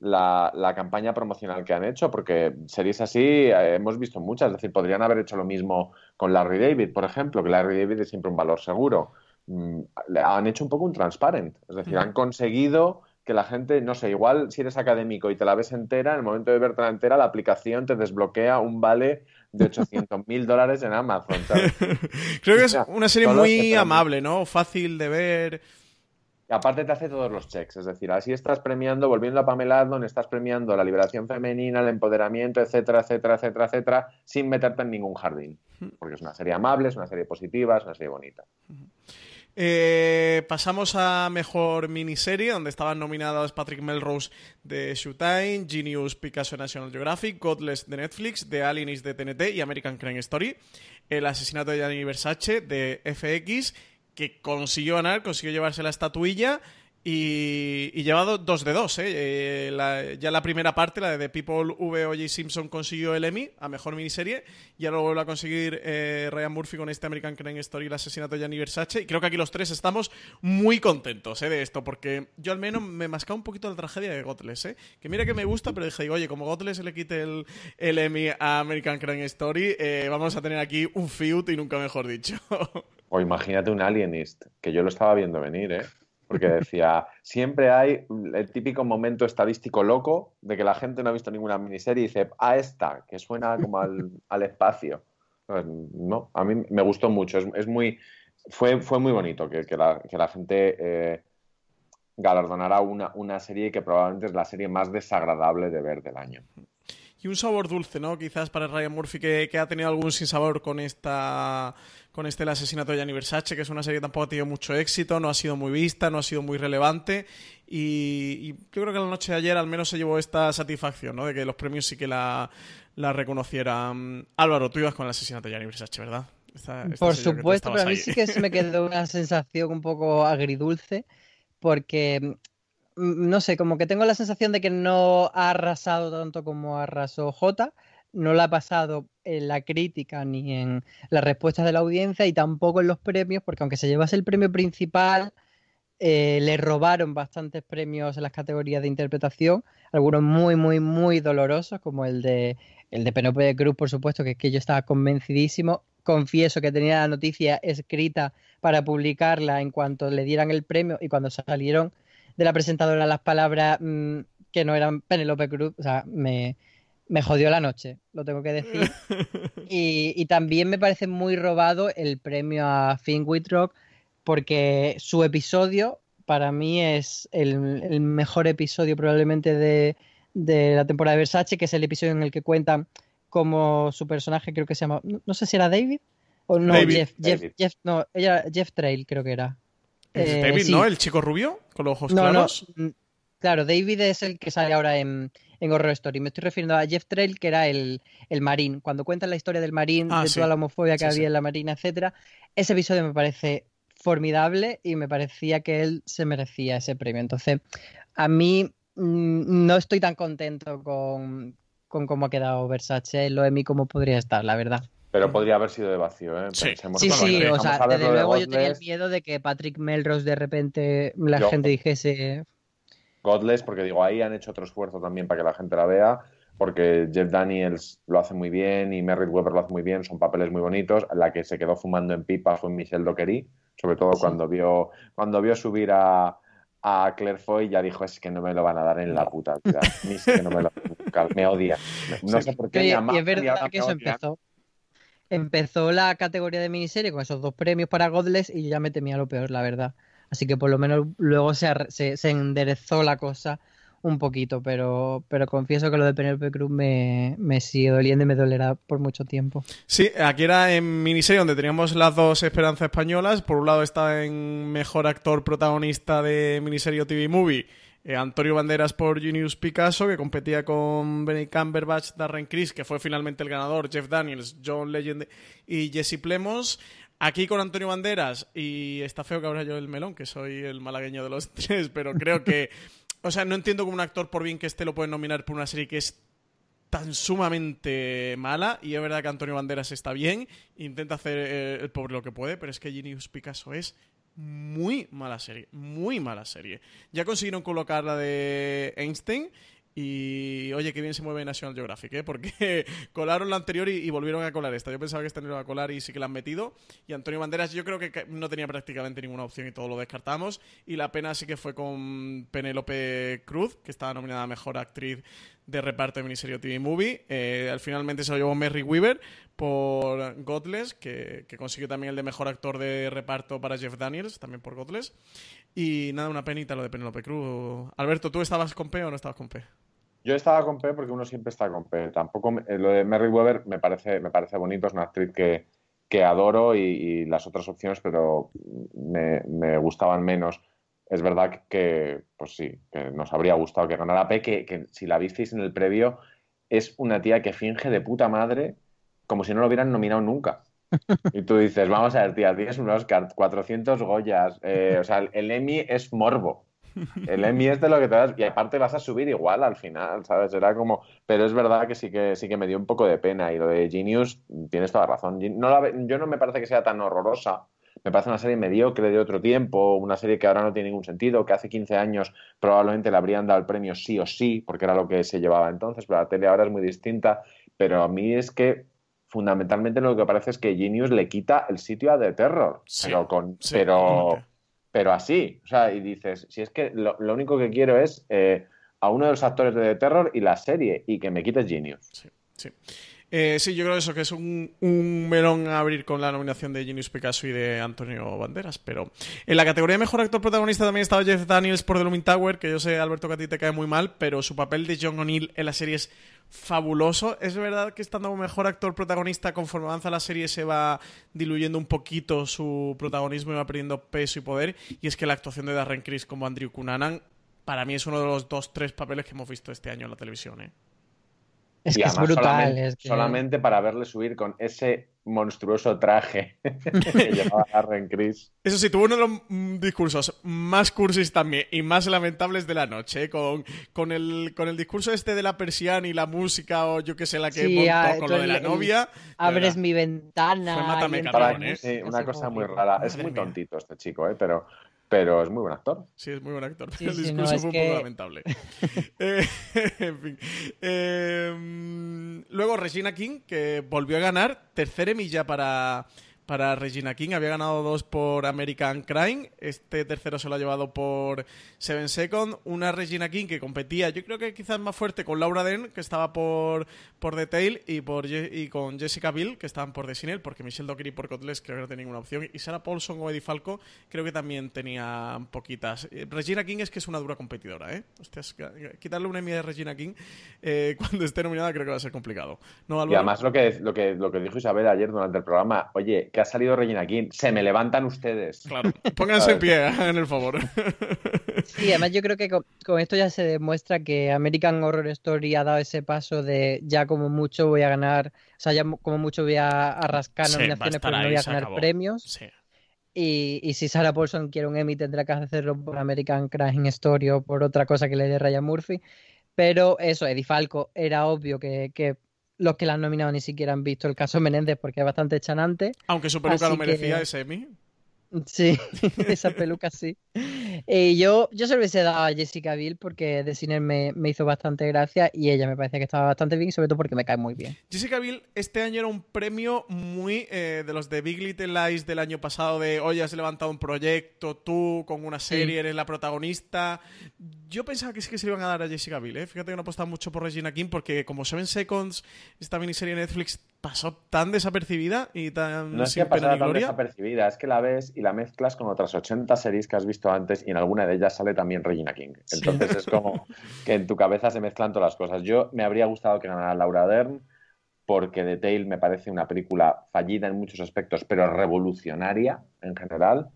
la, campaña promocional que han hecho, porque series así eh, hemos visto muchas, es decir, podrían haber hecho lo mismo con Larry David, por ejemplo, que Larry David es siempre un valor seguro. Mm, han hecho un poco un transparent, es decir, han conseguido que la gente, no sé, igual si eres académico y te la ves entera, en el momento de verte entera, la aplicación te desbloquea un vale de 800 mil dólares en Amazon.
Creo que es una serie muy amable, ¿no? Fácil de ver.
Y aparte te hace todos los checks, es decir, así estás premiando, volviendo a Pamela Adlon, estás premiando la liberación femenina, el empoderamiento, etcétera, etcétera, etcétera, etcétera, sin meterte en ningún jardín. Porque es una serie amable, es una serie positiva, es una serie bonita.
Eh, pasamos a mejor miniserie, donde estaban nominados Patrick Melrose de Showtime, Genius Picasso National Geographic, Godless de Netflix, The Alienist de TNT y American Crime Story, El asesinato de Gianni Versace de FX que consiguió ganar, consiguió llevarse la estatuilla y, y lleva dos de dos. ¿eh? eh ya la primera parte, la de The People V. O.J. Simpson, consiguió el Emmy a mejor miniserie. Y ahora lo vuelve a conseguir eh, Ryan Murphy con este American Crime Story, el asesinato de Gianni Versace. Y creo que aquí los tres estamos muy contentos ¿eh? de esto, porque yo al menos me mascaba un poquito la tragedia de Godless. ¿eh? Que mira que me gusta, pero dije, oye, como Godless le quite el, el Emmy a American Crime Story, eh, vamos a tener aquí un feud y nunca mejor dicho.
o imagínate un Alienist, que yo lo estaba viendo venir, ¿eh? porque decía, siempre hay el típico momento estadístico loco de que la gente no ha visto ninguna miniserie y dice, ah, esta, que suena como al, espacio. No, a mí me gustó mucho, es, muy, fue, fue muy bonito que, la, gente eh, galardonara una, una serie que probablemente es la serie más desagradable de ver del año.
Y un sabor dulce, ¿no? Quizás para Ryan Murphy que, ha tenido algún sinsabor con esta con este El asesinato de Gianni Versace, que es una serie que tampoco ha tenido mucho éxito, no ha sido muy vista, no ha sido muy relevante y, yo creo que la noche de ayer al menos se llevó esta satisfacción, ¿no? De que los premios sí que la, la reconocieran. Álvaro, tú ibas con El asesinato de Gianni Versace, ¿verdad?
Por supuesto, pero a mí sí que se me quedó una sensación un poco agridulce porque no sé, como que tengo la sensación de que no ha arrasado tanto como arrasó J, no la ha pasado en la crítica ni en las respuestas de la audiencia y tampoco en los premios, porque aunque se llevase el premio principal, eh, le robaron bastantes premios en las categorías de interpretación, algunos muy, muy, muy dolorosos, como el de el de Penelope Cruz, por supuesto, que es que yo estaba convencidísimo. Confieso que tenía la noticia escrita para publicarla en cuanto le dieran el premio y cuando salieron de la presentadora las palabras mm, que no eran Penelope Cruz, o sea, me, jodió la noche, lo tengo que decir. Y, también me parece muy robado el premio a Finn Whitrock porque su episodio para mí es el, mejor episodio probablemente de, la temporada de Versace, que es el episodio en el que cuentan como su personaje, creo que se llama, no, sé si era David o no, Jeff, Jeff, no, ella, Jeff Trail creo que era.
Eh, David, ¿no? ¿El chico rubio? Con los ojos claros.
No. Mm, claro, David es el que sale ahora en, Horror Story. Me estoy refiriendo a Jeff Trail, que era el, marín. Cuando cuentan la historia del marín, ah, de toda la homofobia que había en la marina, etcétera, ese episodio me parece formidable y me parecía que él se merecía ese premio. Entonces, a mí mm, no estoy tan contento con, con cómo ha quedado Versace, lo de mí como podría estar, la verdad.
Pero podría haber sido de vacío, ¿eh?
Sí, sí, o sea, desde luego yo tenía el miedo de que Patrick Melrose de repente la gente dijese...
Godless, porque digo, ahí han hecho otro esfuerzo también para que la gente la vea, porque Jeff Daniels lo hace muy bien y Merritt Weber lo hace muy bien, son papeles muy bonitos. La que se quedó fumando en pipa fue Michelle Dockery, sobre todo cuando vio cuando vio subir a, a Claire Foy ya dijo es que no me lo van a dar en la puta vida. que no me, lo, me odia. No sé por qué.
y es verdad que eso empezó empezó la categoría de miniserie con esos dos premios para Godless y ya me temía lo peor, la verdad. Así que por lo menos luego se, se, enderezó la cosa un poquito, pero, pero confieso que lo de Penelope Cruz me, me sigue doliendo y me dolerá por mucho tiempo.
Sí, aquí era en miniserie donde teníamos las dos esperanzas españolas. Por un lado está en mejor actor protagonista de miniserie TV Movie eh, Antonio Banderas por Junius Picasso, que competía con Benny Cumberbatch, Darren Criss, que fue finalmente el ganador, Jeff Daniels, John Legend y Jesse Plemons. Aquí con Antonio Banderas, y está feo que abra yo el melón, que soy el malagueño de los tres, pero creo que. O sea, no entiendo como un actor, por bien que esté, lo pueden nominar por una serie que es tan sumamente mala y es verdad que Antonio Banderas está bien, intenta hacer eh, el pobre lo que puede, pero es que Genius Picasso es muy mala serie, muy mala serie. Ya consiguieron colocar la de Einstein y oye, qué bien se mueve National Geographic, ¿eh? porque colaron la anterior y, volvieron a colar esta. Yo pensaba que esta no iba a colar y sí que la han metido. Y Antonio Banderas, yo creo que no tenía prácticamente ninguna opción y todo lo descartamos. Y la pena sí que fue con Penélope Cruz, que estaba nominada a mejor actriz de reparto de miniserie TV Movie. Eh, al finalmente se lo llevó Merry Weaver por Godless, que, consiguió también el de mejor actor de reparto para Jeff Daniels, también por Godless. Y nada, una penita lo de Penelope Cruz. Alberto, ¿tú estabas con P o no estabas con P?
Yo estaba con P porque uno siempre está con P. Tampoco eh, lo de Merry Weaver me parece, me parece bonito, es una actriz que, que adoro y, las otras opciones, pero me, gustaban menos. Es verdad que, pues sí, que nos habría gustado que ganara P, que, que si la visteis en el previo, es una tía que finge de puta madre como si no lo hubieran nominado nunca. Y tú dices, vamos a ver, tía, tienes un Oscar, 400 Goyas, eh, o sea, el Emmy es morbo. El Emmy es de lo que te das y aparte vas a subir igual al final, ¿sabes? Era como, pero es verdad que sí que sí que me dio un poco de pena y lo de Genius tienes toda razón. No yo no me parece que sea tan horrorosa. Me parece una serie mediocre de otro tiempo, una serie que ahora no tiene ningún sentido, que hace 15 años probablemente le habrían dado el premio sí o sí, porque era lo que se llevaba entonces, pero la tele ahora es muy distinta. Pero a mí es que fundamentalmente lo que parece es que Genius le quita el sitio a The Terror. pero con. pero, pero así. O sea, y dices, si es que lo, único que quiero es eh, a uno de los actores de The Terror y la serie, y que me quites Genius.
Sí, sí. Eh, sí, yo creo eso, que es un, melón a abrir con la nominación de Genius Picasso y de Antonio Banderas. Pero en la categoría de mejor actor protagonista también estaba Jeff Daniels por The Looming Tower, que yo sé, Alberto, que a ti te cae muy mal, pero su papel de John O'Neill en la serie es fabuloso. Es verdad que estando mejor actor protagonista, conforme avanza la serie, se va diluyendo un poquito su protagonismo y va perdiendo peso y poder. Y es que la actuación de Darren Criss como Andrew Cunanan, para mí es uno de los dos, tres papeles que hemos visto este año en la televisión. ¿eh?
Es que es brutal.
Solamente, para verle subir con ese monstruoso traje que llevaba Darren Criss.
Eso sí, tuvo uno de los mm, discursos más cursis también y más lamentables de la noche, ¿eh? con, con, el, con el discurso este de la persiana y la música o yo que sé, la que
sí,
con lo de la novia.
abres mi ventana.
¿eh?
una cosa muy rara. Es muy tontito este chico, ¿eh? pero pero es muy buen actor.
Sí, es muy buen actor. el discurso fue un poco lamentable. Eh, en fin. Em, luego Regina King, que volvió a ganar. Tercera milla para, para Regina King. Había ganado dos por American Crime. Este tercero se lo ha llevado por Seven Second. Una Regina King que competía, yo creo que quizás más fuerte con Laura Dern, que estaba por, por The Tale, y, por, y con Jessica Bill, que estaban por The Sinel, porque Michelle Dockery por Cotles creo que no tenía ninguna opción. Y Sarah Paulson o Eddie Falco creo que también tenía poquitas. Eh, Regina King es que es una dura competidora, ¿eh? Hostias, quitarle una enmienda de Regina King eh, cuando esté nominada creo que va a ser complicado. ¿No,
y además lo que, lo, que, lo que dijo Isabel ayer durante el programa, oye, que ha salido Regina King. Se me levantan ustedes.
Claro, pónganse en pie, en el favor.
Sí, además yo creo que con, esto ya se demuestra que American Horror Story ha dado ese paso de ya como mucho voy a ganar, o sea, ya como mucho voy a, rascar nominaciones, pero no voy a ganar premios.
Sí.
Y, y, si Sarah Paulson quiere un Emmy tendrá que hacerlo por American Crime Story o por otra cosa que le dé Ryan Murphy. Pero eso, Eddie Falco, era obvio que, que los que la han nominado ni siquiera han visto el caso Menéndez porque es bastante chanante.
Aunque su peluca lo merecía ese Emmy.
Sí, esa peluca sí. Y yo, yo se lo hubiese dado a Jessica Biel porque de cine me, hizo bastante gracia y ella me parece que estaba bastante bien, sobre todo porque me cae muy bien.
Jessica Biel este año era un premio muy eh, de los de Big Little Lies del año pasado, de hoy has levantado un proyecto, tú con una serie eres la protagonista. Yo pensaba que sí que se iban a dar a Jessica Biel, ¿eh? fíjate que no apostado mucho por Regina King porque como Seven Seconds, esta miniserie de Netflix pasó tan desapercibida y tan
no es que
tan
desapercibida, es que la ves y la mezclas con otras 80 series que has visto antes y en alguna de ellas sale también Regina King. Entonces es como que en tu cabeza se mezclan todas las cosas. Yo me habría gustado que ganara Laura Dern porque The Tale me parece una película fallida en muchos aspectos, pero revolucionaria en general.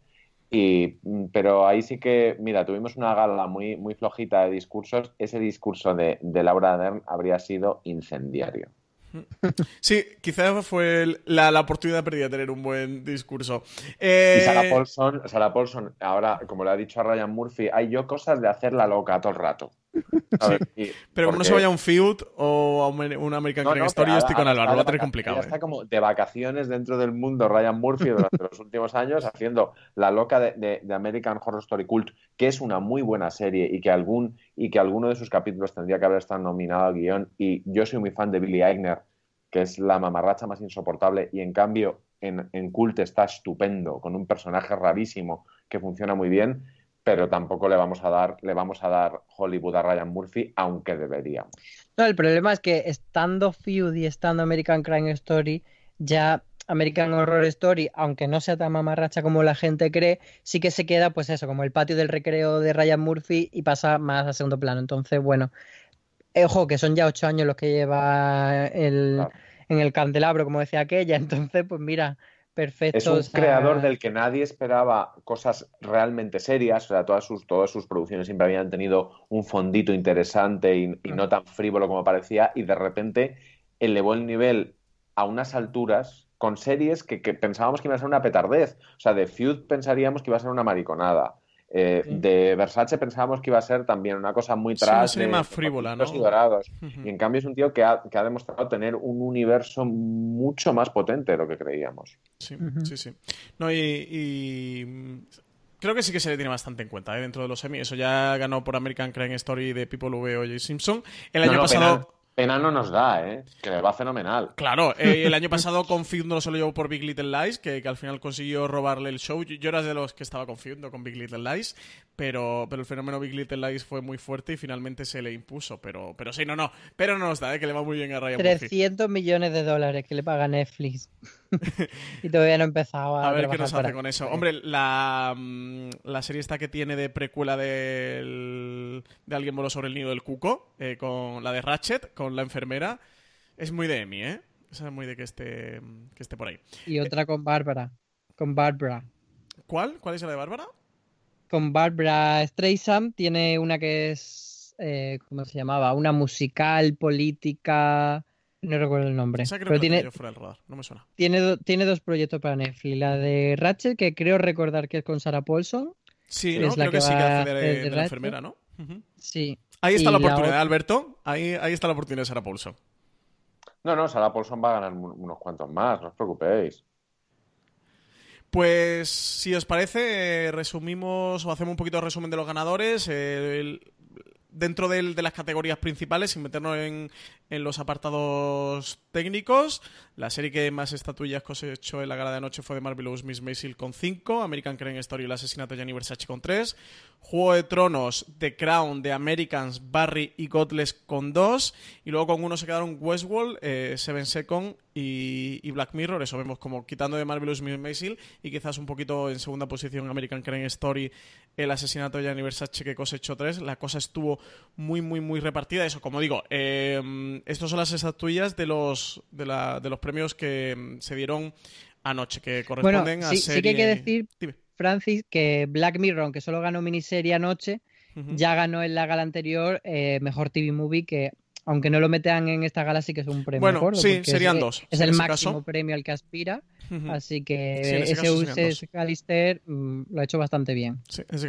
Y, pero ahí sí que, mira, tuvimos una gala muy, muy flojita de discursos. Ese discurso de, de Laura Dern habría sido incendiario.
Sí, quizás fue la, oportunidad perdida de tener un buen discurso.
Y Sarah eh, Paulson, Sarah Paulson, ahora, como le ha dicho a Ryan Murphy, hay yo cosas de hacer la loca todo el rato.
pero como no se vaya a un Feud o a un American Crime Story, yo estoy con Álvaro, va a tener complicado.
Está ¿eh? como de vacaciones dentro del mundo Ryan Murphy durante los últimos años haciendo la loca de, American Horror Story Cult, que es una muy buena serie y que algún y que alguno de sus capítulos tendría que haber estado nominado al guion. Y yo soy muy fan de Billy Eichner, que es la mamarracha más insoportable, y en cambio en, en Cult está estupendo, con un personaje rarísimo que funciona muy bien pero tampoco le vamos a dar, le vamos a dar Hollywood a Ryan Murphy, aunque deberíamos.
No, el problema es que estando Feud y estando American Crime Story, ya American Horror Story, aunque no sea tan mamarracha como la gente cree, sí que se queda, pues eso, como el patio del recreo de Ryan Murphy y pasa más a segundo plano. Entonces, bueno, ojo, que son ya ocho años los que lleva el, en el candelabro, como decía aquella. Entonces, pues mira, Perfecto.
Es un creador del que nadie esperaba cosas realmente serias, o sea, todas sus, todas sus producciones siempre habían tenido un fondito interesante y, no tan frívolo como parecía, y de repente elevó el nivel a unas alturas con series que, que pensábamos que iba a ser una petardez. O sea, de Feud pensaríamos que iba a ser una mariconada. Eh, de Versace pensábamos que iba a ser también una cosa muy tras
más frívola, ¿no?
Y dorados. Y en cambio es un tío que ha, demostrado tener un universo mucho más potente de lo que creíamos.
Sí, sí, sí. No, y, creo que sí que se le tiene bastante en cuenta ¿eh? dentro de los semi. Eso ya ganó por American Crime Story de People V o J. Simpson. El año pasado.
Pena no nos da, ¿eh? Que le va fenomenal.
Claro, eh, el año pasado con no se lo llevó por Big Little Lies, que, al final consiguió robarle el show. Yo, era de los que estaba confiando con Big Little Lies. Pero, pero el fenómeno Big Little Lies fue muy fuerte y finalmente se le impuso. Pero, pero sí, no, no. Pero no nos da, ¿eh? que le va muy bien a Ryan
300 millones de dólares que le paga Netflix. y todavía no empezaba
a, a ver qué nos hace con eso. Hombre, la, mm, la serie esta que tiene de precuela de Alguien voló sobre el nido del cuco, eh, con la de Ratchet, con la enfermera, es muy de Emmy, ¿eh? Esa es muy de que esté, que esté por ahí.
Y otra con Bárbara. Con Bárbara.
¿Cuál? ¿Cuál es la de Bárbara?
Con Barbara Streisand. Tiene una que es, eh, ¿cómo se llamaba? Una musical política. No recuerdo el nombre.
pero tiene, No me suena.
Tiene, tiene dos proyectos para Netflix. La de Ratchet, que creo recordar que es con Sarah Paulson.
Sí, ¿no? creo que, sí que hace de, la enfermera, ¿no?
Sí.
Ahí está la oportunidad, Alberto. Ahí, ahí está la oportunidad de Sarah Paulson.
No, no, Sarah Paulson va a ganar unos cuantos más, no os preocupéis.
Pues si os parece, resumimos o hacemos un poquito de resumen de los ganadores. El, dentro de las categorías principales, sin meternos en, los apartados técnicos, la serie que más estatuillas cosechó en la gala de anoche fue de Marvelous Miss Maisel con 5, American Crime Story y el asesinato de Gianni Versace con 3, Juego de Tronos, The Crown, The Americans, Barry y Godless con 2, y luego con uno se quedaron Westworld, eh, Seven Second y, Black Mirror, eso vemos como quitando de Marvelous Miss Maisel y quizás un poquito en segunda posición American Crime Story, el asesinato de Gianni Versace que cosechó 3, la cosa estuvo muy, muy, muy repartida. Eso, como digo, eh, estos son las estatuillas de los, de, la, de los premios que mm, se dieron anoche, que corresponden a
sí,
serie...
Sí que hay que decir, Francis, que Black Mirror, aunque solo ganó miniserie anoche, ya ganó en la gala anterior eh, Mejor TV Movie, que aunque no lo metan en esta gala, sí que es un premio.
Bueno, sí, serían dos.
Es el máximo premio al que aspira. Así que ese Calister mm, lo ha hecho bastante bien.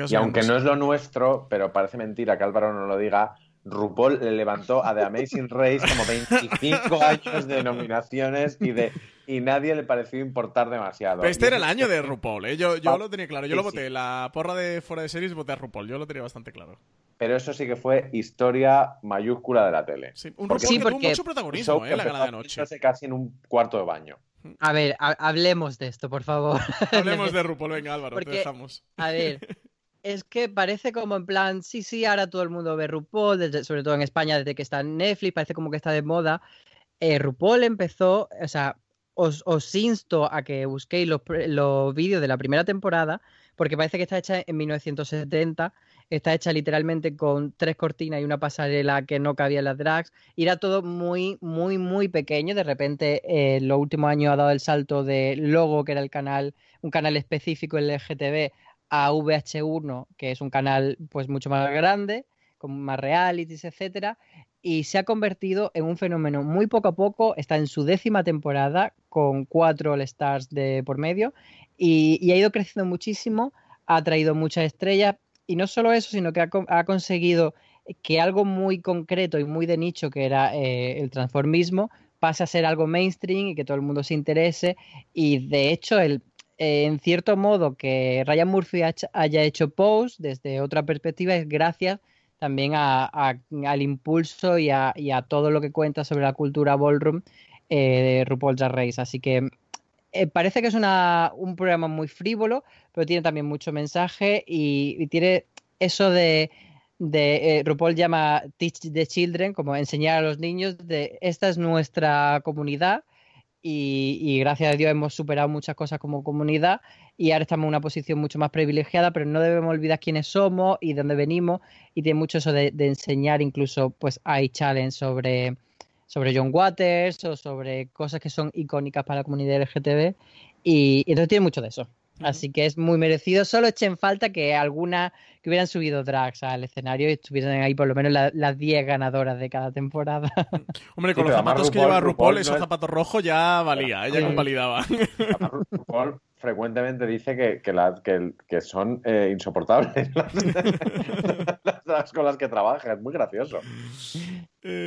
y aunque no es lo nuestro, pero parece mentira que Álvaro no lo diga, RuPaul le levantó a The Amazing Race como 25 años de nominaciones y de y nadie le pareció importar demasiado.
Pero este era el año de RuPaul, ¿eh? yo, yo lo tenía claro, yo lo voté, la porra de fuera de series voté a RuPaul, yo lo tenía bastante claro.
Pero eso sí que fue historia mayúscula de la tele.
Sí, un RuPaul que tuvo mucho protagonismo, ¿eh? La gala de anoche.
Casi en un cuarto de baño.
A ver, hablemos de esto, por favor.
Hablemos de RuPaul, venga Álvaro, te dejamos.
A ver, es que parece como en plan, sí, sí, ahora todo el mundo ve RuPaul, sobre todo en España, desde que está en Netflix, parece como que está de moda. Eh, RuPaul empezó, o sea, os, insto a que busquéis los, los vídeos de la primera temporada, porque parece que está hecha en 1970, está hecha literalmente con tres cortinas y una pasarela que no cabía en las drags, y era todo muy, muy, muy pequeño. De repente, eh, en los últimos años ha dado el salto de Logo, que era el canal, un canal específico LGTB, a VH1, que es un canal pues mucho más grande, con más realities, etcétera, y se ha convertido en un fenómeno muy poco a poco, está en su décima temporada con cuatro All Stars de por medio y, ha ido creciendo muchísimo, ha traído muchas estrellas y no solo eso, sino que ha, conseguido que algo muy concreto y muy de nicho, que era eh, el transformismo, pase a ser algo mainstream y que todo el mundo se interese. Y de hecho, el, en cierto modo, que Ryan Murphy haya hecho Pose desde otra perspectiva es gracias también al impulso y a, todo lo que cuenta sobre la cultura ballroom eh, de RuPaul's Drag Race. Así que eh, parece que es un programa muy frívolo, pero tiene también mucho mensaje y, tiene eso de, de eh, RuPaul llama Teach the Children, como enseñar a los niños de esta es nuestra comunidad y, gracias a Dios hemos superado muchas cosas como comunidad y ahora estamos en una posición mucho más privilegiada, pero no debemos olvidar quiénes somos y de dónde venimos y tiene mucho eso de, enseñar, incluso pues hay challenge sobre, sobre John Waters o sobre cosas que son icónicas para la comunidad LGTB y entonces tiene mucho de eso. Así que es muy merecido. Solo echen falta que alguna que hubieran subido drags al escenario y estuvieran ahí por lo menos las 10 ganadoras de cada temporada.
Hombre, con los zapatos que lleva RuPaul, esos zapatos rojos ya valía, ella convalidaba.
RuPaul frecuentemente dice que, que, que, son eh, insoportables las, drags con las que trabaja, es muy gracioso.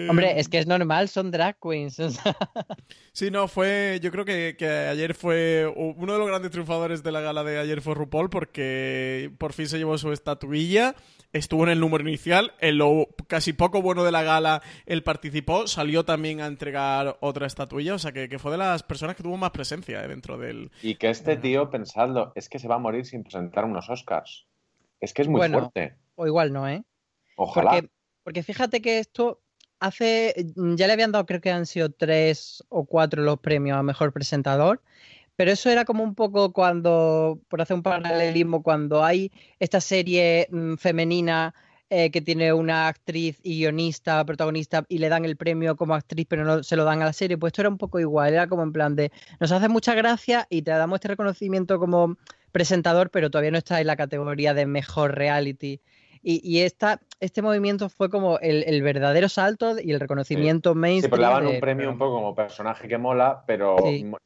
Hombre, es que es normal, son drag queens.
sí, no, fue. Yo creo que, ayer fue. Uno de los grandes triunfadores de la gala de ayer fue RuPaul porque por fin se llevó su estatuilla. Estuvo en el número inicial. En lo casi poco bueno de la gala, él participó. Salió también a entregar otra estatuilla. O sea que, fue de las personas que tuvo más presencia eh, dentro del.
Y que este tío, pensando, es que se va a morir sin presentar unos Oscars. Es que es muy fuerte.
O igual no, ¿eh?
Ojalá.
Porque, porque fíjate que esto hace, ya le habían dado, creo que han sido tres o cuatro los premios a mejor presentador, pero eso era como un poco cuando, por hacer un paralelismo, cuando hay esta serie mm, femenina eh, que tiene una actriz y guionista, protagonista, y le dan el premio como actriz, pero no se lo dan a la serie, pues esto era un poco igual, era como en plan de, nos hace mucha gracia y te damos este reconocimiento como presentador, pero todavía no está en la categoría de mejor reality. Y, este movimiento fue como el, verdadero salto y el reconocimiento sí. mainstream.
Sí, pero le daban un premio un poco como personaje que mola, pero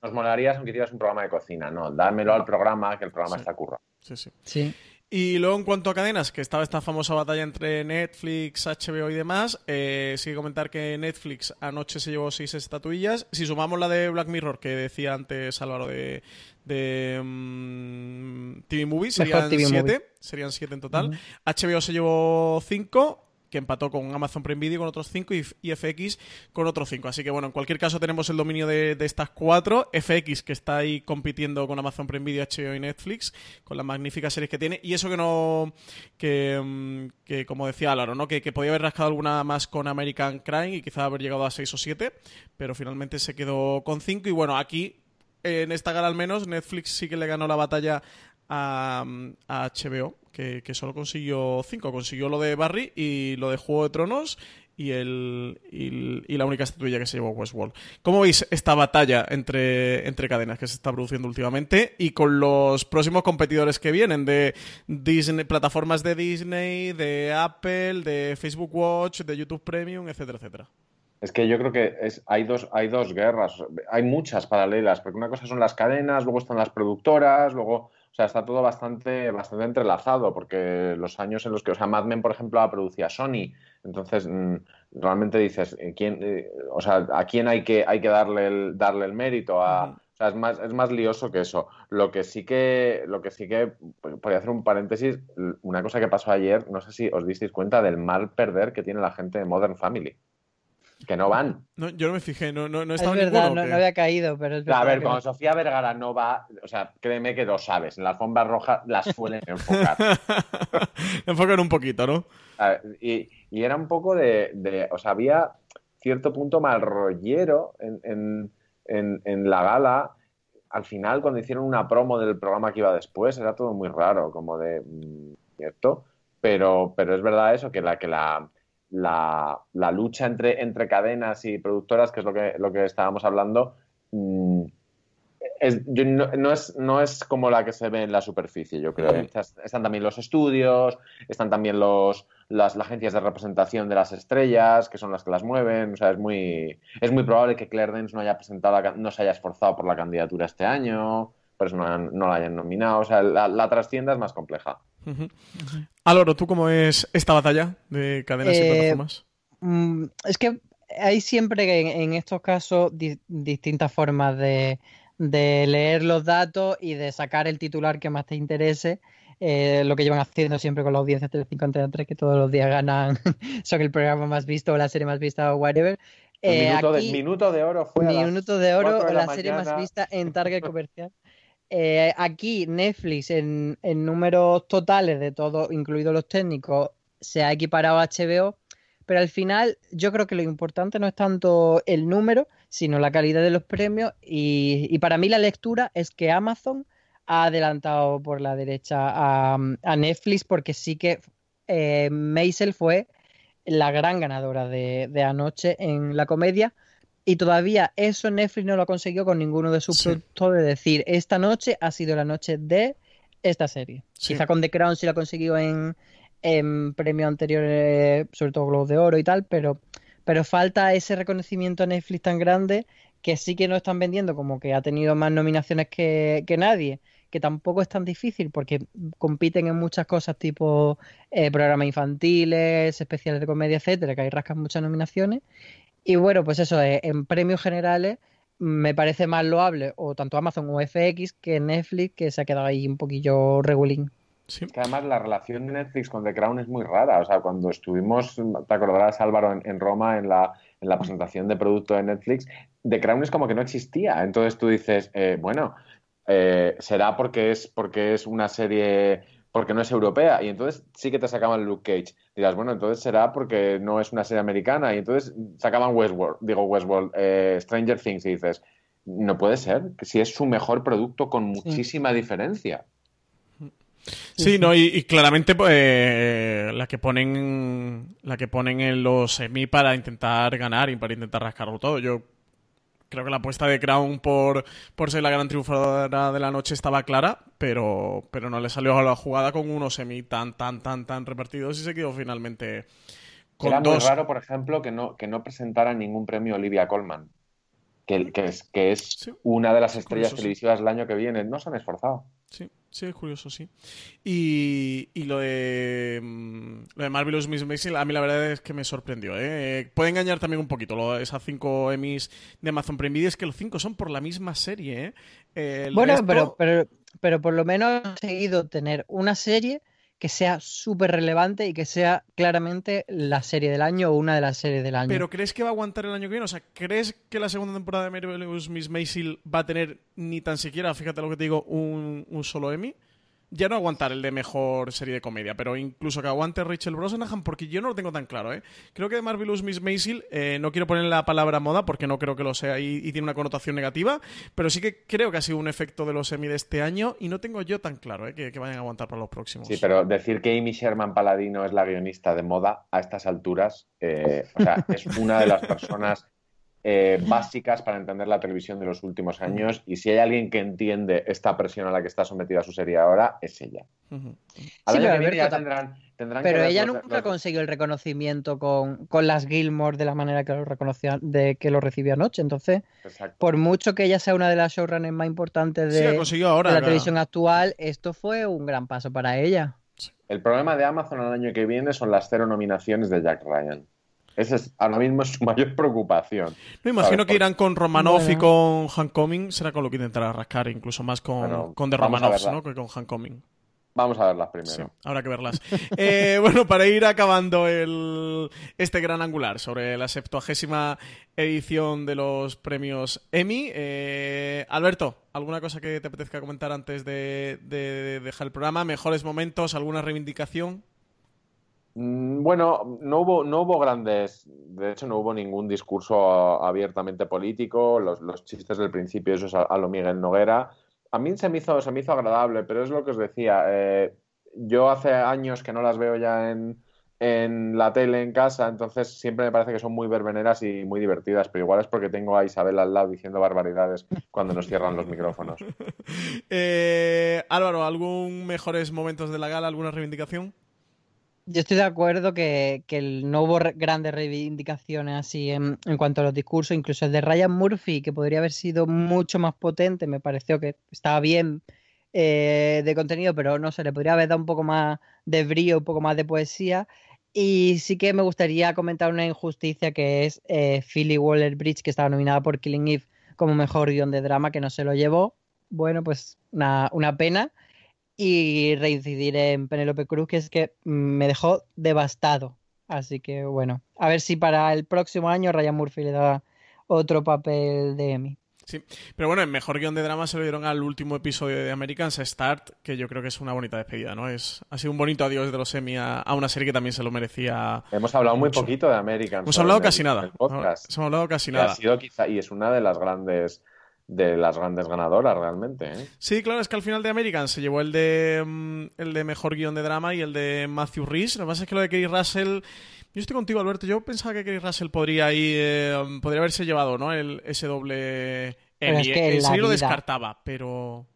nos molarías aunque hicieras un programa de cocina, ¿no? Dámelo al programa, que el programa está curra.
Sí, sí.
Sí.
Y luego en cuanto a cadenas, que estaba esta famosa batalla entre Netflix, HBO y demás, eh, sí que comentar que Netflix anoche se llevó seis estatuillas. Si sumamos la de Black Mirror, que decía antes Álvaro de, de mm, TV Movies, serían siete. Serían siete en total. HBO se llevó cinco que empató con Amazon Prime Video con otros 5 y, FX con otros 5. Así que bueno, en cualquier caso tenemos el dominio de, estas cuatro. FX que está ahí compitiendo con Amazon Prime Video, HBO y Netflix, con las magníficas series que tiene. Y eso que no, que, mm, como decía Álvaro, ¿no? Que, podía haber rascado alguna más con American Crime y quizá haber llegado a 6 o 7, pero finalmente se quedó con 5. Y bueno, aquí en esta gala al menos, Netflix sí que le ganó la batalla a, a HBO que, solo consiguió cinco. Consiguió lo de Barry y lo de Juego de Tronos y, el, y, la única estatuilla que se llevó Westworld. ¿Cómo veis esta batalla entre, entre cadenas que se está produciendo últimamente y con los próximos competidores que vienen de Disney, plataformas de Disney, de Apple, de Facebook Watch, de YouTube Premium, etcétera, etcétera?
Es que yo creo que es, hay, dos, hay dos guerras, hay muchas paralelas, porque una cosa son las cadenas, luego están las productoras, luego o sea, está todo bastante, bastante entrelazado, porque los años en los que, o sea, Mad Men, por ejemplo, la producía Sony. Entonces, mm, realmente dices, eh, ¿quién, eh, o sea, ¿a quién hay que, hay que darle, el, darle el mérito? A, O sea, es más, es más lioso que eso. Lo que sí que, lo que sí que, podría hacer un paréntesis, una cosa que pasó ayer, no sé si os disteis cuenta del mal perder que tiene la gente de Modern Family que no van.
No, yo no me fijé, no, no, no
Es verdad, no, había caído, pero es verdad.
A ver, cuando Sofía Vergara no va, o sea, créeme que lo sabes, en la alfombra roja las suelen enfocar.
Enfocan un poquito, ¿no?
y, y, era un poco de, o sea, había cierto punto mal rollero en, en, en, la gala. Al final, cuando hicieron una promo del programa que iba después, era todo muy raro, como de, mm, ¿cierto? Pero, pero es verdad eso, que la que la la, la, lucha entre, entre cadenas y productoras, que es lo que, lo que estábamos hablando, mm, no, es, no es como la que se ve en la superficie, yo creo. Están también los estudios, están también los, las, agencias de representación de las estrellas, que son las que las mueven. O sea, es muy, es muy probable que Claire no haya presentado, no se haya esforzado por la candidatura este año, por eso no, no la hayan nominado. O sea, la, la trastienda es más compleja.
Aloro, ¿tú cómo es esta batalla de cadenas y eh, plataformas?
Mm, es que hay siempre en, estos casos distintas formas de, leer los datos y de sacar el titular que más te interese. Eh, lo que llevan haciendo siempre con la audiencia 350 3 que todos los días ganan, son el programa más visto o la serie más vista o whatever.
Eh, minuto, de, minuto, de, oro fue.
Minuto de oro, la, la serie más vista en Target comercial. Eh, aquí Netflix en, números totales de todo, incluidos los técnicos, se ha equiparado a HBO, pero al final yo creo que lo importante no es tanto el número, sino la calidad de los premios y, para mí la lectura es que Amazon ha adelantado por la derecha a, Netflix porque sí que eh, Maisel fue la gran ganadora de, de anoche en la comedia y todavía eso Netflix no lo ha conseguido con ninguno de sus productos de decir, esta noche ha sido la noche de esta serie. Quizá con The Crown sí lo ha conseguido en, en premios anteriores, sobre todo Globos de Oro y tal, pero, pero falta ese reconocimiento a Netflix tan grande que sí que no están vendiendo como que ha tenido más nominaciones que, nadie, que tampoco es tan difícil porque compiten en muchas cosas tipo eh, programas infantiles, especiales de comedia, etcétera, que hay rascas muchas nominaciones y bueno, pues eso, eh, en premios generales me parece más loable o tanto Amazon o FX que Netflix, que se ha quedado ahí un poquillo regulín.
Sí. Que además la relación de Netflix con The Crown es muy rara. O sea, cuando estuvimos, te acordarás Álvaro, en, Roma, en la, en la, presentación de producto de Netflix, The Crown es como que no existía. Entonces tú dices, eh, bueno, eh, será porque es, porque es una serie porque no es europea. Y entonces sí que te sacaban Luke Cage. Dirás, bueno, entonces será porque no es una serie americana. Y entonces sacaban Westworld, digo Westworld, eh, Stranger Things, y dices, no puede ser, que si es su mejor producto con muchísima diferencia.
Sí, no, y, claramente pues, eh, la que ponen la que ponen en los semi para intentar ganar y para intentar rascarlo todo. Yo creo que la apuesta de Crown por, por ser la gran triunfadora de la noche estaba clara, pero, pero no le salió a la jugada con unos semi tan, tan, tan, tan repartidos y se quedó finalmente
con Era muy raro, por ejemplo, que no, que no presentara ningún premio Olivia Colman, que, que es, que es una de las estrellas televisivas del año que viene. No se han esforzado.
Sí. Sí, es curioso, sí. Y, y lo de mm, lo de Marvelous Miss Maisel, a mí la verdad es que me sorprendió. ¿eh? Puede engañar también un poquito lo, esas cinco Emmys de Amazon Prime Video, es que los cinco son por la misma serie. ¿eh?
bueno, pero, pero, pero por lo menos he conseguido tener una serie que sea súper relevante y que sea claramente la serie del año o una de las series del año.
¿Pero crees que va a aguantar el año que viene? O sea, ¿crees que la segunda temporada de Marvelous Miss Maisel va a tener ni tan siquiera, fíjate lo que te digo, un, un solo Emmy? Ya no aguantar el de mejor serie de comedia, pero incluso que aguante Rachel Brosnahan, porque yo no lo tengo tan claro, ¿eh? Creo que de Marvelous Miss Maisel, eh, no quiero poner la palabra moda porque no creo que lo sea y, tiene una connotación negativa, pero sí que creo que ha sido un efecto de los Emmy de este año y no tengo yo tan claro, ¿eh? Que, vayan a aguantar para los próximos.
Sí, pero decir que Amy Sherman Paladino es la guionista de moda a estas alturas, eh, o sea, es una de las personas eh, básicas para entender la televisión de los últimos años y si hay alguien que entiende esta presión a la que está sometida su serie ahora, es ella.
pero ella nunca ha consiguió el reconocimiento con, las Gilmore de la manera que lo reconocía, de que lo recibió anoche. Entonces, por mucho que ella sea una de las showrunners más importantes de, la televisión actual, esto fue un gran paso para ella.
El problema de Amazon el año que viene son las cero nominaciones de Jack Ryan. Esa es ahora mismo su mayor preocupación.
Me imagino que irán con Romanov y con Hancoming. Será con lo que intentará rascar, incluso más con, con The Romanovs, ¿no? Que con Hancoming.
Vamos a verlas primero. Sí,
habrá que verlas. Eh, bueno, para ir acabando el, este gran angular sobre la septuagésima edición de los premios Emmy, eh, Alberto, ¿alguna cosa que te apetezca comentar antes de dejar el programa? ¿Mejores momentos? ¿Alguna reivindicación?
Mm, bueno, no hubo, no hubo grandes, de hecho no hubo ningún discurso abiertamente político, los, chistes del principio, eso es a, lo Miguel Noguera. A mí se me hizo, se me hizo agradable, pero es lo que os decía, eh, yo hace años que no las veo ya en, la tele en casa, entonces siempre me parece que son muy verbeneras y muy divertidas, pero igual es porque tengo a Isabel al lado diciendo barbaridades cuando nos cierran los micrófonos.
Eh, Álvaro, ¿algún mejores momentos de la gala, alguna reivindicación?
Yo estoy de acuerdo que, no hubo grandes reivindicaciones así en, cuanto a los discursos, incluso el de Ryan Murphy, que podría haber sido mucho más potente, me pareció que estaba bien eh, de contenido, pero no sé, le podría haber dado un poco más de brío, un poco más de poesía. Y sí que me gustaría comentar una injusticia que es eh, Philly Waller Bridge, que estaba nominada por Killing Eve como mejor guion de drama, que no se lo llevó. Bueno, pues una, una pena y reincidir en Penélope Cruz, que es que me dejó devastado. Así que bueno, a ver si para el próximo año Ryan Murphy le da otro papel de Emmy.
Sí, pero bueno, el mejor guion de drama se lo dieron al último episodio de Americans Start, que yo creo que es una bonita despedida, ¿no? Es, ha sido un bonito adiós de los Emmy a, una serie que también se lo merecía.
Hemos hablado muy poquito de Americans.
Hemos hablado casi nada. Hemos hablado casi nada.
y es una de las grandes de las grandes ganadoras realmente. ¿eh?
Sí, claro, es que al final de American se llevó el de mm, el de mejor guion de drama y el de Matthew Rhys. Lo que pasa es que lo de Kerry Russell. Yo estoy contigo, Alberto. Yo pensaba que Kerry Russell podría ir, eh, podría haberse llevado, ¿no? El, ese doble Emmy. Es que lo descartaba, pero.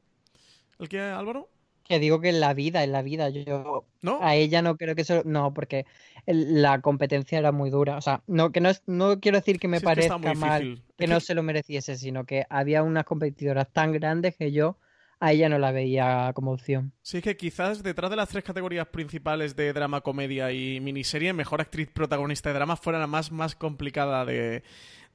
¿El qué, Álvaro?
Que digo que en la vida, en la vida, yo ¿No? a ella no creo que eso, no, porque la competencia era muy dura, o sea, no que no es, no quiero decir que me parezca mal que no se lo mereciese, sino que había unas competidoras tan grandes que yo a ella no la veía como opción.
Sí, que quizás detrás de las tres categorías principales de drama, comedia y miniserie, mejor actriz protagonista de drama fuera la más, más complicada de,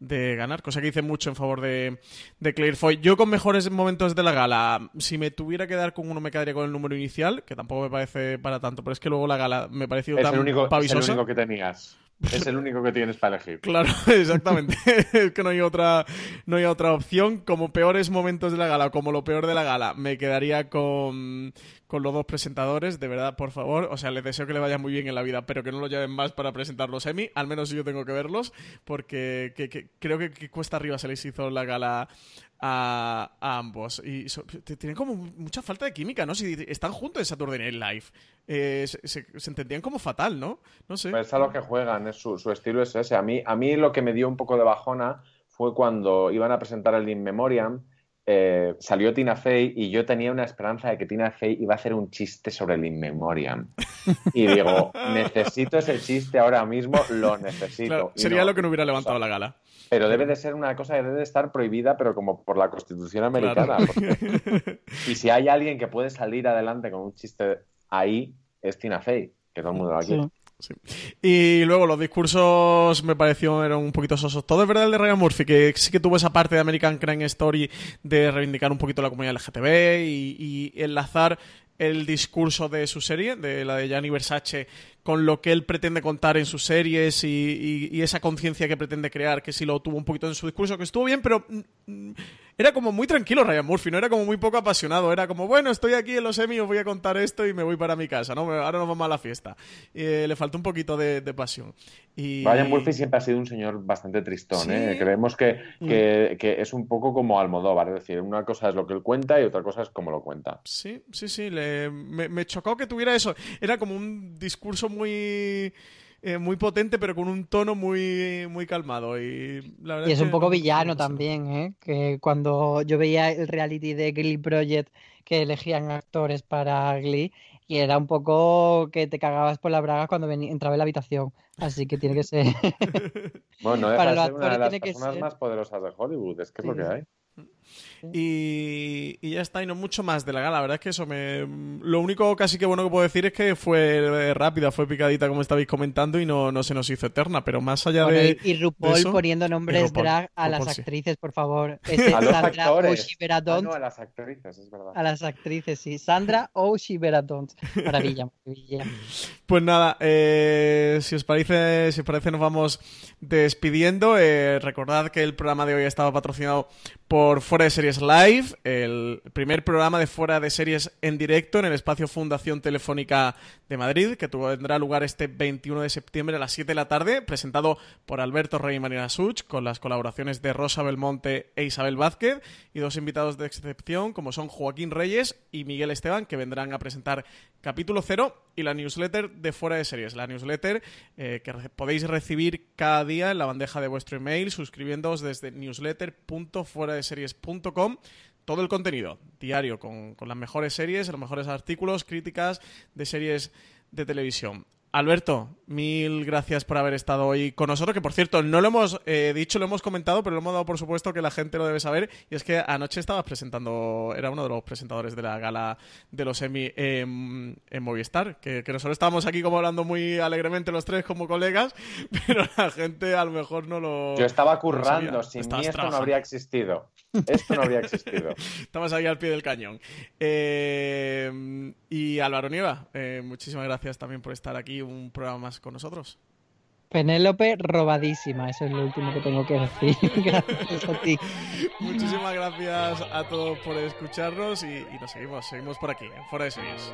de ganar, cosa que dice mucho en favor de, de Claire Foy. Yo con mejores momentos de la gala, si me tuviera que dar con uno me quedaría con el número inicial, que tampoco me parece para tanto, pero es que luego la gala me pareció
es
tan
el único, Es el único que tenías. Es el único que tienes para elegir.
Claro, exactamente. es que no hay otra, no hay otra opción. Como peores momentos de la gala, como lo peor de la gala, me quedaría con, con los dos presentadores, de verdad, por favor. O sea, les deseo que le vaya muy bien en la vida, pero que no lo lleven más para presentar los Emmy. Al menos yo tengo que verlos, porque creo que, cuesta arriba se les hizo la gala a, ambos. Y tienen como mucha falta de química, ¿no? Si están juntos en Saturday Night Live. Eh, se, entendían como fatal, ¿no? No sé.
Pues es a lo que juegan, es su, su, estilo es ese. A mí, a mí lo que me dio un poco de bajona fue cuando iban a presentar el In Memoriam eh, salió Tina Fey y yo tenía una esperanza de que Tina Fey iba a hacer un chiste sobre el In Memoriam. Y digo, necesito ese chiste ahora mismo, lo necesito.
sería lo que no hubiera levantado la gala.
Pero debe de ser una cosa que debe de estar prohibida, pero como por la Constitución americana. y si hay alguien que puede salir adelante con un chiste ahí, es Tina Fey, que todo el mundo lo quiere.
Y luego los discursos me parecieron eran un poquito sosos. Todo es verdad el de Ryan Murphy, que sí que tuvo esa parte de American Crime Story de reivindicar un poquito la comunidad LGTB y, y enlazar el discurso de su serie, de la de Gianni Versace, con lo que él pretende contar en sus series y, y esa conciencia que pretende crear, que sí lo tuvo un poquito en su discurso, que estuvo bien, pero mm, era como muy tranquilo Ryan Murphy, no era como muy poco apasionado, era como, bueno, estoy aquí en los Emmy, os voy a contar esto y me voy para mi casa, ¿no? Ahora nos vamos a la fiesta. Eh, le faltó un poquito de, pasión. Y...
Ryan Murphy siempre ha sido un señor bastante tristón, ¿eh? Creemos que, mm. que, que, es un poco como Almodóvar, es decir, una cosa es lo que él cuenta y otra cosa es cómo lo cuenta.
Sí, sí, sí, me, me chocó que tuviera eso. Era como un discurso muy eh, muy potente, pero con un tono muy, muy calmado. Y,
es un poco villano también, ¿eh? Que cuando yo veía el reality de Glee Project que elegían actores para Glee, y era un poco que te cagabas por la braga cuando entraba en la habitación. Así que tiene que ser.
bueno, no Para ser una de las personas más poderosas de Hollywood, es que es lo que hay.
Y, ya está, y no mucho más de la gala. La verdad es que eso me. Lo único casi que bueno que puedo decir es que fue rápida, fue picadita, como estabais comentando, y no, no se nos hizo eterna. Pero más allá de.
Y RuPaul poniendo nombres drag a las actrices, por favor.
a los actores. Ah, no, a las actrices, es verdad.
A las actrices, sí. Sandra O'Shiveradont. Maravilla, maravilla.
Pues nada, eh, si os parece, si os parece, nos vamos despidiendo. Eh, recordad que el programa de hoy estaba patrocinado por Fuera de Series Live, el primer programa de Fuera de Series en directo en el espacio Fundación Telefónica de Madrid, que tendrá lugar este 21 de septiembre a las 7 de la tarde, presentado por Alberto Rey y Marina Such, con las colaboraciones de Rosa Belmonte e Isabel Vázquez, y dos invitados de excepción, como son Joaquín Reyes y Miguel Esteban, que vendrán a presentar capítulo cero y la newsletter de Fuera de Series. La newsletter eh, que podéis recibir cada día en la bandeja de vuestro email, suscribiéndoos desde newsletter.fuera todo el contenido diario con, con las mejores series, los mejores artículos, críticas de series de televisión. Alberto, mil gracias por haber estado hoy con nosotros, que por cierto, no lo hemos eh, dicho, lo hemos comentado, pero lo hemos dado por supuesto que la gente lo debe saber, y es que anoche estabas presentando, era uno de los presentadores de la gala de los Emmy en, Movistar, que, nosotros estábamos aquí como hablando muy alegremente los tres como colegas, pero la gente a lo mejor no lo...
Yo estaba currando, sin mí esto no habría existido. Esto no habría existido.
Estamos ahí al pie del cañón. Eh, y Álvaro Nieva, eh, muchísimas gracias también por estar aquí un programa más con nosotros.
Penélope robadísima, eso es lo último que tengo que decir. gracias a ti.
Muchísimas gracias a todos por escucharnos y, y nos seguimos, seguimos por aquí, en Fuera de Series.